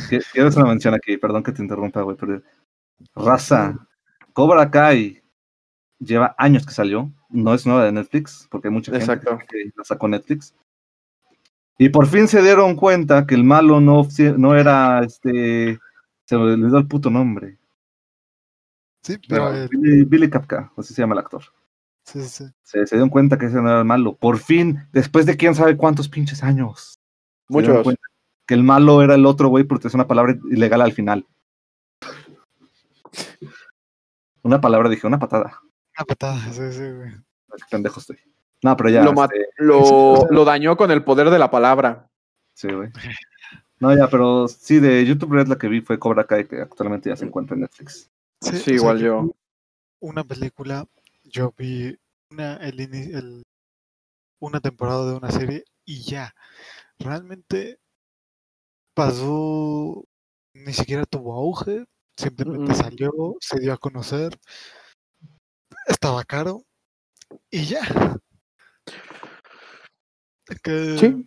Speaker 2: te- quiero hacer una mención aquí, perdón que te interrumpa, güey, pero raza, Cobra Kai lleva años que salió, no es nueva de Netflix, porque hay mucha gente
Speaker 3: Exacto.
Speaker 2: que la sacó Netflix. Y por fin se dieron cuenta que el malo no, no era este. Se me olvidó el puto nombre.
Speaker 1: Sí, pero el-
Speaker 2: Billy, Billy Kapka, así se llama el actor.
Speaker 1: sí, sí, sí.
Speaker 2: Se, se dieron cuenta que ese no era el malo. Por fin, después de quién sabe cuántos pinches años. se dieron
Speaker 3: Muchos.
Speaker 2: cuenta Que el malo era el otro güey porque es una palabra ilegal al final. Una palabra dije, una patada.
Speaker 1: Una patada, sí, sí, güey.
Speaker 2: Qué pendejo estoy. No, pero ya.
Speaker 3: Lo,
Speaker 2: este,
Speaker 3: lo, (laughs) lo dañó con el poder de la palabra.
Speaker 2: sí, güey. (laughs) No, ya, pero sí, de YouTube Red la que vi fue Cobra Kai, que actualmente ya se encuentra en Netflix.
Speaker 3: Sí,
Speaker 1: sea,
Speaker 3: igual yo.
Speaker 1: Una película, yo vi una, el, el- una temporada de una serie y ya. Realmente pasó, ni siquiera tuvo auge, simplemente
Speaker 3: Mm.
Speaker 1: salió, se dio a conocer, estaba caro y ya. Que-
Speaker 3: Sí.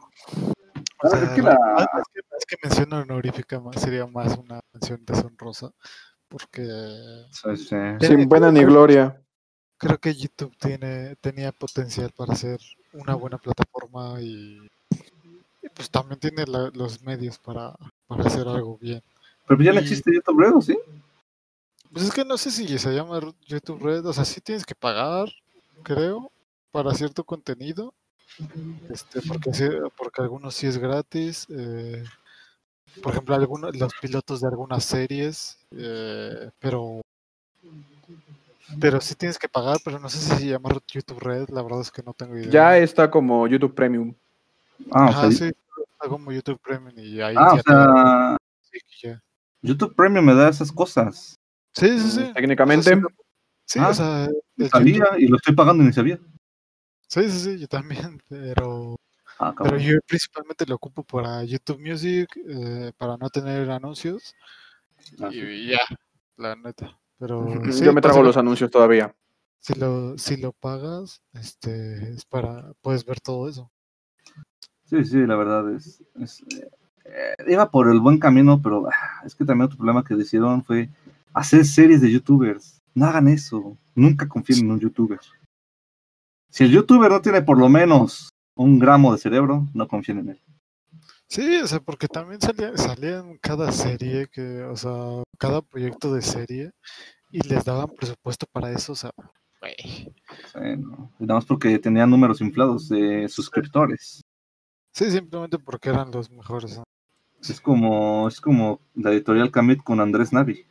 Speaker 1: O
Speaker 2: Ah, es que
Speaker 1: la verdad es que, es que mención honorífica más, sería más una mención deshonrosa, porque
Speaker 2: Sí, sí.
Speaker 3: Sin pena ni gloria.
Speaker 1: creo que YouTube tiene, tenía potencial para ser una buena plataforma y, y pues también tiene la- los medios para, para hacer algo bien.
Speaker 2: Pero ya no existe YouTube Red, ¿o sí?
Speaker 1: Pues es que no sé si se llama YouTube Red, o sea, sí tienes que pagar, creo, para cierto contenido, este, porque, sí- porque algunos sí es gratis. eh, por ejemplo, algunos, los pilotos de algunas series, eh, pero pero sí tienes que pagar, pero no sé si se llama YouTube Red, la verdad es que no tengo idea.
Speaker 3: Ya está como YouTube Premium.
Speaker 2: Ah, o
Speaker 1: Ajá,
Speaker 2: sea,
Speaker 1: sí, está como YouTube Premium y ahí
Speaker 2: ah, o
Speaker 1: ya te-
Speaker 2: sea,
Speaker 1: sí, ya.
Speaker 2: YouTube Premium me da esas cosas.
Speaker 1: Sí, sí, sí.
Speaker 3: Técnicamente.
Speaker 1: O sea, sí,
Speaker 2: Ah,
Speaker 1: o sea,
Speaker 2: sabía
Speaker 1: YouTube-
Speaker 2: y lo estoy pagando y ni sabía.
Speaker 1: Sí, sí, sí, yo también, (laughs) pero
Speaker 2: Ah,
Speaker 1: Pero yo principalmente lo ocupo para YouTube Music, eh, para no tener anuncios
Speaker 2: Ah, sí.
Speaker 1: y ya, la neta. Pero sí,
Speaker 3: yo me trago los anuncios todavía.
Speaker 1: Si lo, si lo pagas, este, es para, puedes ver todo eso.
Speaker 2: Sí, sí, la verdad es. es, eh, iba por el buen camino, pero ah, es que también otro problema que decidieron fue hacer series de youtubers. No hagan eso. Nunca confíen en un youtuber. Si el youtuber no tiene por lo menos un gramo de cerebro, no confíen en él.
Speaker 1: Sí, o sea, porque también salía, salían cada serie, que, o sea, cada proyecto de serie y les daban presupuesto para eso, o sea, güey.
Speaker 2: Sí, no. Nada más porque tenían números inflados de suscriptores.
Speaker 1: Sí, simplemente porque eran los mejores. ¿no?
Speaker 2: Es como, es como la editorial Camit con Andrés Navi.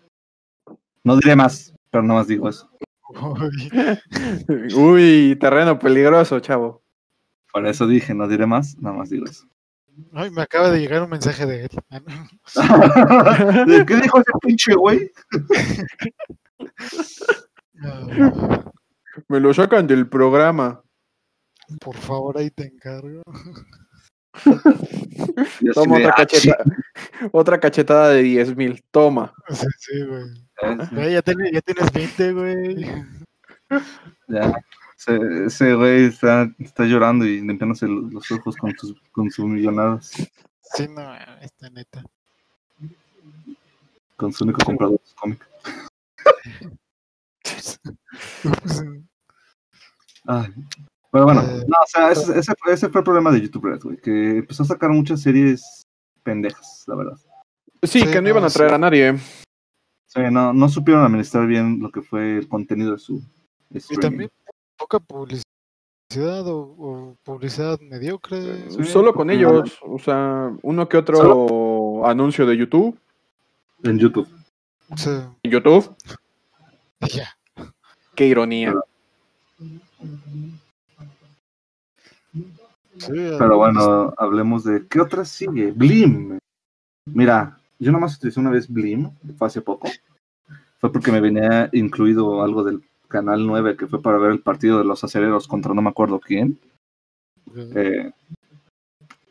Speaker 2: No diré más, pero nada más digo eso.
Speaker 1: Uy, (laughs)
Speaker 3: Uy, terreno peligroso, chavo.
Speaker 2: Por eso dije, no diré más, nada más digo eso.
Speaker 1: Ay, me acaba de llegar un mensaje de él. Ah, (laughs)
Speaker 2: ¿Qué dijo ese pinche güey?
Speaker 1: Ah,
Speaker 3: Me lo sacan del programa.
Speaker 1: por favor, ahí te encargo.
Speaker 3: Toma otra
Speaker 2: "Ah,
Speaker 3: cachetada. Otra cachetada de 10 mil. Toma.
Speaker 1: Sí, sí, güey.
Speaker 2: Chinga".
Speaker 1: Güey, Ya, tienes, ya tienes 20, güey.
Speaker 2: Ya. Ese, güey está, está llorando y limpiándose lo- los ojos con sus, con sus millonadas.
Speaker 1: Sí, no, esta neta.
Speaker 2: Con su único comprador de cómic. Ay. Pero bueno,
Speaker 1: Eh,
Speaker 2: no, o sea, ese, ese fue, ese fue el problema de YouTube Red, güey, que empezó a sacar muchas series pendejas, la verdad.
Speaker 3: Sí,
Speaker 1: Sí,
Speaker 3: que no iban a traer
Speaker 1: sí.
Speaker 3: a nadie.
Speaker 2: No, no supieron administrar bien lo que fue el contenido de su
Speaker 1: Y también poca publicidad o, o publicidad mediocre.
Speaker 2: Sí,
Speaker 3: Solo con ellos. O sea, uno que otro anuncio de YouTube.
Speaker 2: En YouTube.
Speaker 1: Sí,
Speaker 3: En YouTube.
Speaker 1: ya.
Speaker 3: Qué ironía.
Speaker 1: Sí,
Speaker 2: Pero bueno, hablemos de qué otra sigue. Blim. Mira, yo nomás utilicé una vez Blim, fue hace poco. Fue porque me venía incluido algo del canal 9 que fue para ver el partido de los aceleros contra no me acuerdo quién. Eh,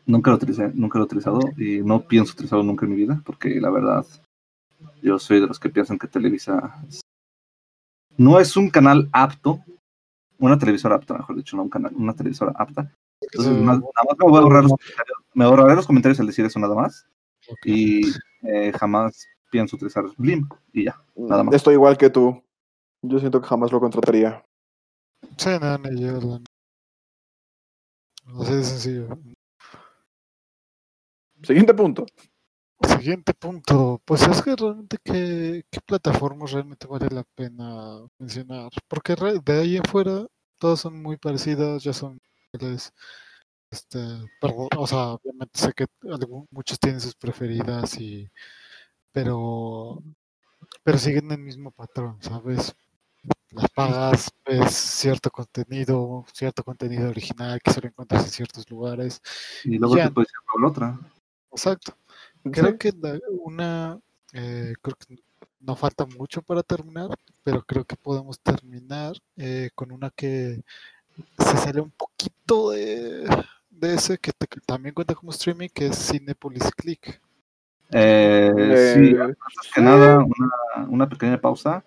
Speaker 2: nunca lo utilicé, nunca lo he utilizado y no pienso utilizarlo nunca en mi vida porque la verdad yo soy de los que piensan que Televisa es- no es un canal apto, una televisora apta, mejor dicho, no un canal, una televisora apta. Entonces,
Speaker 1: Sí.
Speaker 2: nada nada más me voy a ahorrar los comentarios, me ahorraré los comentarios al decir eso nada más Y eh, jamás pienso utilizar Blim y ya. Nada más.
Speaker 3: Estoy igual que tú. Yo siento que jamás lo contrataría.
Speaker 1: Sí, no, ni yo, la- Así de sencillo.
Speaker 3: Siguiente punto.
Speaker 1: Siguiente punto. Pues es que realmente qué, qué plataformas realmente vale la pena mencionar. Porque de ahí en fuera todas son muy parecidas, ya son. Este, pero, o sea, obviamente sé que muchos tienen sus preferidas y pero pero siguen el mismo patrón, ¿sabes? Las pagas, ves cierto contenido, cierto contenido original que solo encuentras en ciertos lugares.
Speaker 2: Y luego
Speaker 1: Ya.
Speaker 2: te puedes ir la otra.
Speaker 1: Exacto. Creo
Speaker 3: Sí.
Speaker 1: que la- una, eh, creo que no falta mucho para terminar, pero creo que podemos terminar eh, con una que se sale un poquito de, de ese que, te- que también cuenta como streaming, que es Cinepolis Click.
Speaker 2: Eh,
Speaker 3: Eh,
Speaker 2: sí, antes que nada, una, una pequeña pausa.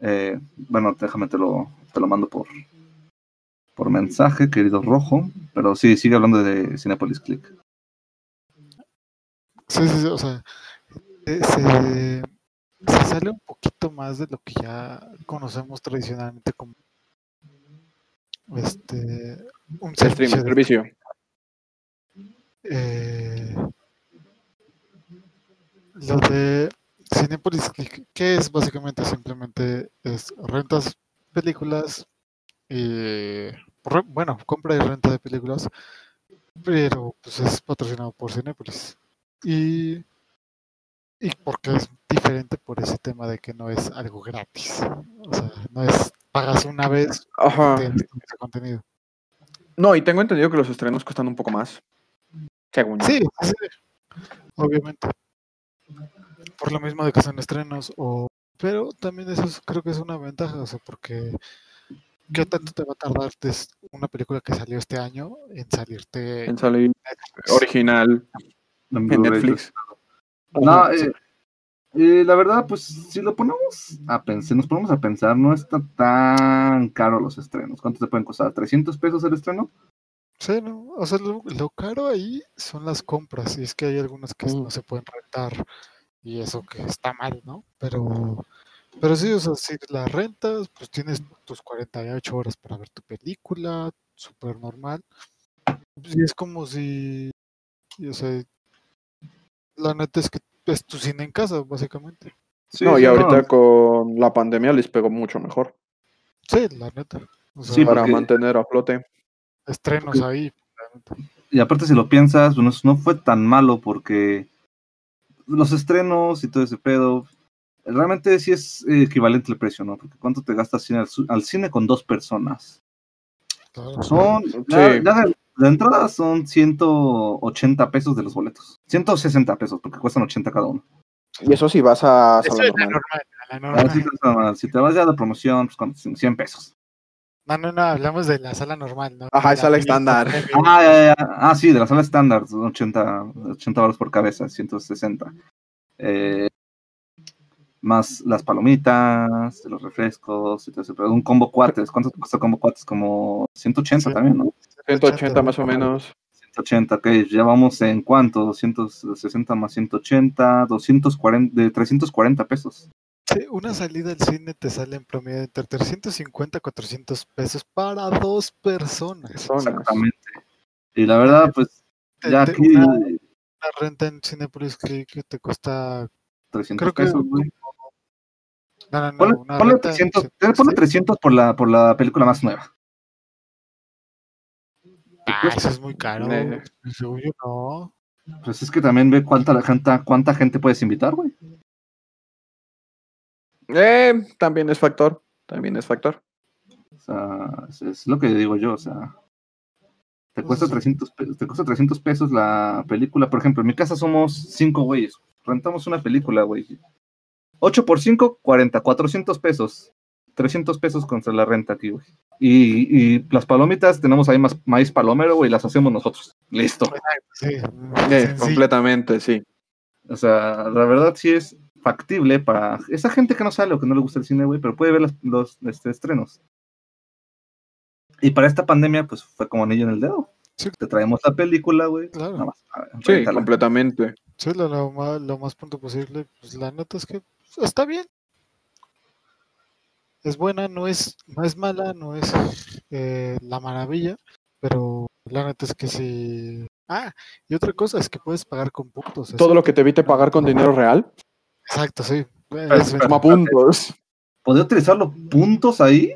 Speaker 2: Eh, bueno, déjame te lo, te lo mando por, por mensaje, querido Rojo. Pero sí, sigue hablando de Cinepolis Click.
Speaker 1: Sí, sí, sí, o sea, eh, se, se sale un poquito más de lo que ya conocemos tradicionalmente como este un
Speaker 3: Streaming,
Speaker 1: servicio de
Speaker 3: servicio.
Speaker 1: Eh, lo de Cinepolis Click, que es básicamente simplemente es rentas películas y re- bueno, compra y renta de películas, pero pues es patrocinado por Cinepolis. Y y porque es diferente por ese tema de que no es algo gratis. O sea, no es pagas una vez
Speaker 3: Ajá.
Speaker 1: contenido.
Speaker 3: No, y tengo entendido que los estrenos cuestan un poco más. Según yo.
Speaker 1: Sí, sí, obviamente. Por lo mismo de que son estrenos, o pero también eso es- creo que es una ventaja, o sea, porque ¿qué tanto te va a tardar una película que salió este año en salirte
Speaker 3: En salir
Speaker 1: Netflix?
Speaker 3: original
Speaker 2: En
Speaker 3: Netflix.
Speaker 2: No, eh, eh, la verdad, pues si lo ponemos a pensar, nos ponemos a pensar, no está tan caro los estrenos. ¿Cuánto te pueden costar? ¿300 pesos el estreno?
Speaker 1: Sí, no, o sea, lo, lo caro ahí son las compras, y es que hay algunas que
Speaker 3: Mm.
Speaker 1: no se pueden rentar, y eso que está mal, ¿no? Pero, pero sí, o sea, si la rentas, pues tienes tus 48 horas para ver tu película, súper normal. Y es como si, y, o sea, la neta es que es tu cine en casa, básicamente.
Speaker 2: Sí,
Speaker 3: no, y ahorita con la pandemia les pegó mucho mejor
Speaker 1: Sí, la neta. O sea,
Speaker 2: Sí,
Speaker 3: para
Speaker 2: porque-
Speaker 3: mantener a flote.
Speaker 1: Estrenos
Speaker 2: porque-
Speaker 1: ahí. la.
Speaker 2: Y aparte, si lo piensas, bueno, no fue tan malo porque los estrenos y todo ese pedo, realmente sí es eh, equivalente el precio, ¿no? Porque ¿cuánto te gastas cine al, cine con dos personas?
Speaker 1: Claro.
Speaker 2: Son,
Speaker 3: Sí.
Speaker 2: ya de, La entrada son 180 pesos de los boletos. 160 pesos, porque cuestan 80 cada uno.
Speaker 3: Y eso si vas a
Speaker 1: Eso es la
Speaker 3: normal.
Speaker 1: normal, la
Speaker 2: Ah, sí. Si te vas ya de promoción, pues con 100 pesos.
Speaker 1: No, no, no, hablamos de la sala normal, ¿no?
Speaker 3: Ajá, sala estándar.
Speaker 2: Ah, ya, ya, ya. ah, sí, de la sala estándar, son 80, 80 baros por cabeza, 160. Eh, más las palomitas, los refrescos, y todo eso, pero un combo cuates. ¿Cuánto te cuesta combo cuates? Como 180
Speaker 1: Sí.
Speaker 2: también, ¿no?
Speaker 3: 180 más o menos.
Speaker 2: 180, ok, ya vamos en cuánto, 260 más 180, 240, de 340 pesos.
Speaker 1: Sí, una salida al cine te sale en promedio entre 350 y 400 pesos para dos personas.
Speaker 2: Exactamente. Y la verdad, pues,
Speaker 1: Te-
Speaker 2: ya
Speaker 1: te-
Speaker 2: aquí
Speaker 1: una, una renta en Cinepolis creo que te cuesta.
Speaker 2: 300
Speaker 1: Creo que.
Speaker 2: pesos, güey.
Speaker 1: No, no, no.
Speaker 2: Ponle,
Speaker 1: una
Speaker 2: ponle
Speaker 1: renta en
Speaker 2: 300,
Speaker 1: Cinepolis,
Speaker 2: ponle
Speaker 1: sí.
Speaker 2: 300 por la, por la película más nueva.
Speaker 1: Ah, eso es muy caro.
Speaker 3: Eh.
Speaker 1: Yo, no.
Speaker 2: Pues es que también ve cuánta, la gente, cuánta gente puedes invitar, güey.
Speaker 3: Eh, también es factor. También es factor.
Speaker 2: O sea, es, es lo que digo yo, o sea. Te cuesta,
Speaker 1: Pues,
Speaker 2: 300 pesos, te cuesta 300 pesos la película. Por ejemplo, en mi casa somos 5 güeyes. Rentamos una película, güey. 8 por 5, 40, 400 pesos. 300 pesos contra la renta aquí, güey. Y, y las palomitas, tenemos ahí más maíz palomero, güey, las hacemos nosotros. Listo.
Speaker 1: Sí,
Speaker 3: Eh, completamente, sí.
Speaker 2: O sea, la verdad sí es factible para esa gente que no sale o que no le gusta el cine, güey, pero puede ver las- los este, estrenos. Y para esta pandemia, pues fue como anillo en el dedo.
Speaker 1: Sí.
Speaker 2: Te traemos la película, güey.
Speaker 1: Claro.
Speaker 2: Nada más. ver,
Speaker 3: Sí, completamente.
Speaker 1: Sí, lo, lo más, lo más pronto posible. Pues la neta es que pues, está bien. Es buena, no es, no es mala, no es eh, la maravilla, pero la neta es que sí. Ah, y otra cosa es que puedes pagar con puntos.
Speaker 3: Todo lo que te evite pagar con dinero real,
Speaker 1: Exacto, sí. Es-
Speaker 3: puntos.
Speaker 2: ¿Podría utilizar los puntos ahí?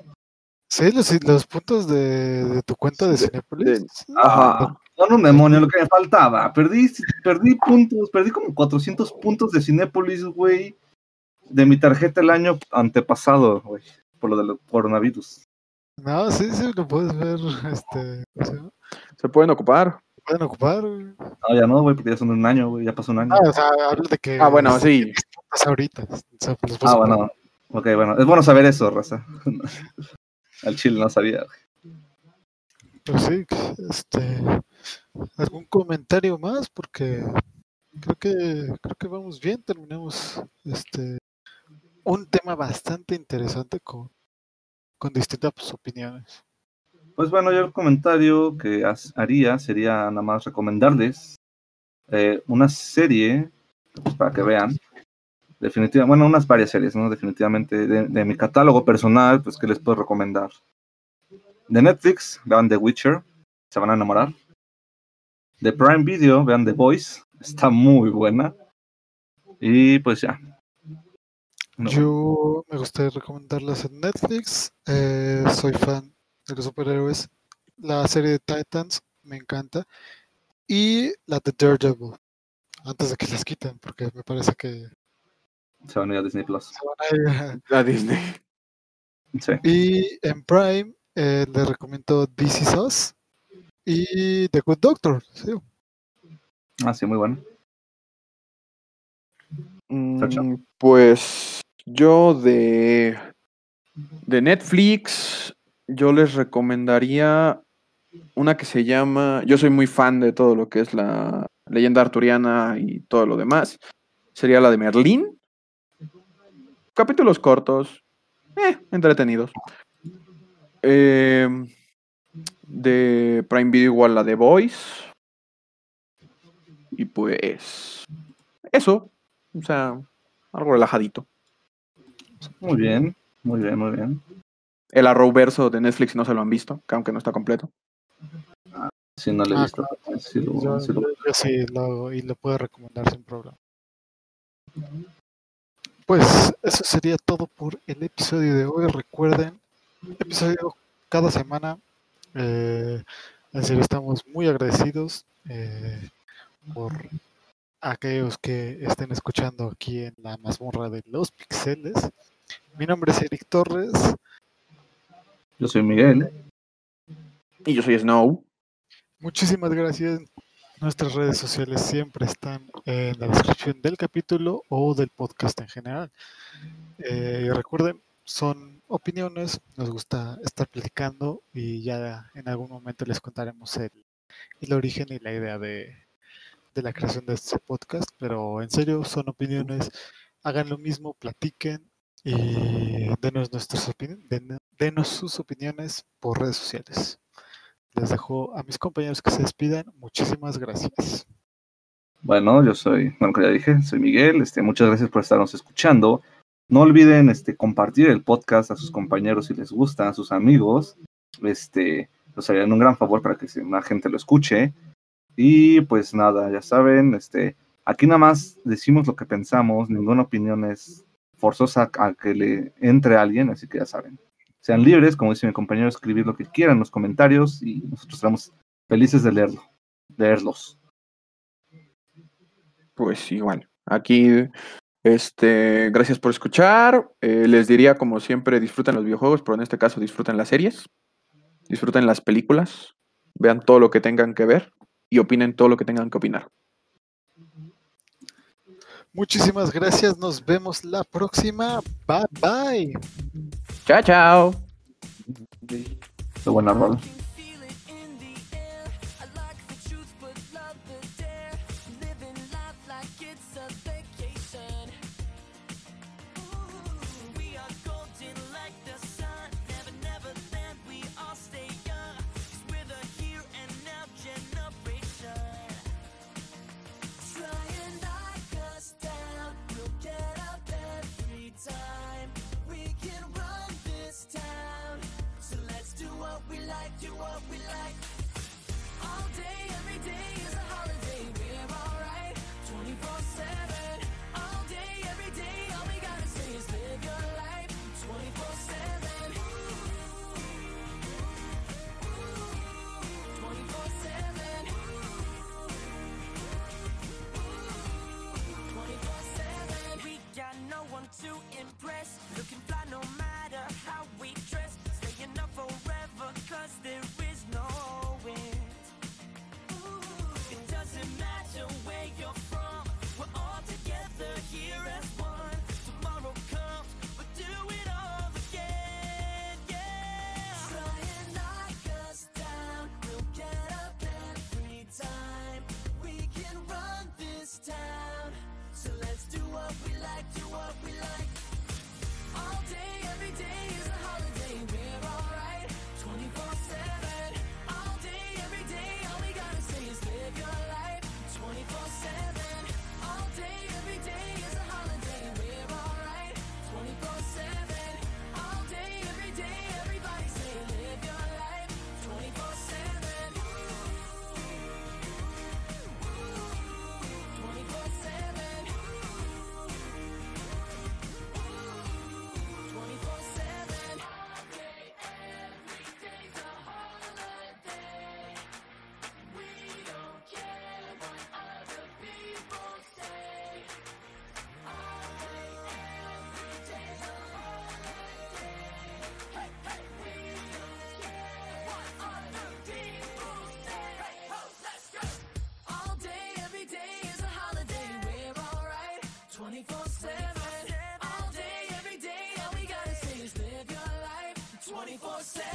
Speaker 1: sí, los, los puntos de, de tu cuenta de Cinepolis. sí.
Speaker 3: Ajá.
Speaker 2: Son un demonio lo que me faltaba. Perdí, perdí puntos, perdí como 400 puntos de Cinépolis, güey, de mi tarjeta el año antepasado, güey, por lo del coronavirus.
Speaker 1: No, sí, sí, lo puedes ver. Este, ¿cómo se?
Speaker 3: Se pueden ocupar.
Speaker 1: pueden ocupar. güey.
Speaker 2: No, ya no, güey, porque ya son un año, güey, ya pasó un año.
Speaker 1: Ah, o sea, hablo de que.
Speaker 3: Ah, bueno, sí.
Speaker 1: Ahorita.
Speaker 2: Ah, bueno. Ok, bueno. Es bueno saber eso, raza. (laughs) Al chile no sabía.
Speaker 1: Pues sí, este, algún comentario más porque creo que creo que vamos bien, terminamos este un tema bastante interesante con, con distintas opiniones.
Speaker 2: Pues bueno, yo el comentario que haría sería nada más recomendarles eh, una serie pues, para que vean. Definitivamente, bueno, unas varias series, ¿no? Definitivamente de, mi catálogo personal, pues que les puedo recomendar. De Netflix, vean The Witcher, se van a enamorar. De Prime Video, vean The Voice, está muy buena. Y pues ya.
Speaker 1: Yo me gustaría recomendarlas en Netflix. eh, soy fan de los superhéroes. La serie de Titans me encanta. Y la de Daredevil. Antes de que las quiten, porque me parece que
Speaker 2: se van a ir a Disney Plus.
Speaker 1: se van a ir
Speaker 3: La (laughs) Disney.
Speaker 2: Sí.
Speaker 1: Y en Prime eh, les recomiendo This Is Us y The Good Doctor. sí.
Speaker 2: Ah, sí, muy bueno.
Speaker 3: Mm, Pues yo de, de Netflix, yo les recomendaría una que se llama, yo soy muy fan de todo lo que es la leyenda arturiana y todo lo demás, sería la de Merlín. Capítulos cortos, eh, entretenidos. Em, de Prime Video igual la de Voice. Y pues eso, o sea, algo relajadito.
Speaker 2: Muy bien, muy bien, muy bien.
Speaker 3: El Arrowverso de Netflix no se lo han visto, que aunque no está completo.
Speaker 2: Si no le he
Speaker 1: Ah,
Speaker 2: visto. sí lo-
Speaker 1: Yo,
Speaker 2: sí lo-
Speaker 1: yo- yo sí lo hago y lo puedo recomendar sin problema. Pues eso sería todo por el episodio de hoy. Recuerden, episodio cada semana. Eh, en serio, estamos muy agradecidos eh, por aquellos que estén escuchando aquí en la mazmorra de los pixeles. Mi nombre es Eric Torres.
Speaker 2: Yo soy Miguel.
Speaker 3: Y yo soy Snow.
Speaker 1: Muchísimas gracias. Nuestras redes sociales siempre están en la descripción del capítulo o del podcast en general. Eh, recuerden, son opiniones, nos gusta estar platicando y ya en algún momento les contaremos el, origen y la idea de, la creación de este podcast, pero en serio son opiniones, hagan lo mismo, platiquen y denos, nuestras opiniones, denos sus opiniones por redes sociales. Les dejo a mis compañeros que se despidan. Muchísimas gracias.
Speaker 2: Bueno, yo soy, bueno, ya dije, soy Miguel. Este, muchas gracias por estarnos escuchando. No olviden este, compartir el podcast a sus compañeros si les gusta, a sus amigos. Este, nos harían un gran favor para que más gente lo escuche. Y pues nada, ya saben, este, aquí nada más decimos lo que pensamos, ninguna opinión es forzosa a que le entre a alguien, así que ya saben. Sean libres, como dice mi compañero, escribir lo que quieran en los comentarios y nosotros estamos felices de leerlo, leerlos.
Speaker 3: Pues igual, aquí, este, gracias por escuchar. Eh, les diría, como siempre, disfruten los videojuegos, pero en este caso disfruten las series, disfruten las películas, vean todo lo que tengan que ver y opinen todo lo que tengan que opinar.
Speaker 1: Muchísimas gracias, nos vemos la próxima. Bye bye.
Speaker 3: Chao, chao.
Speaker 2: Qué buena rola.
Speaker 4: Rest. em você.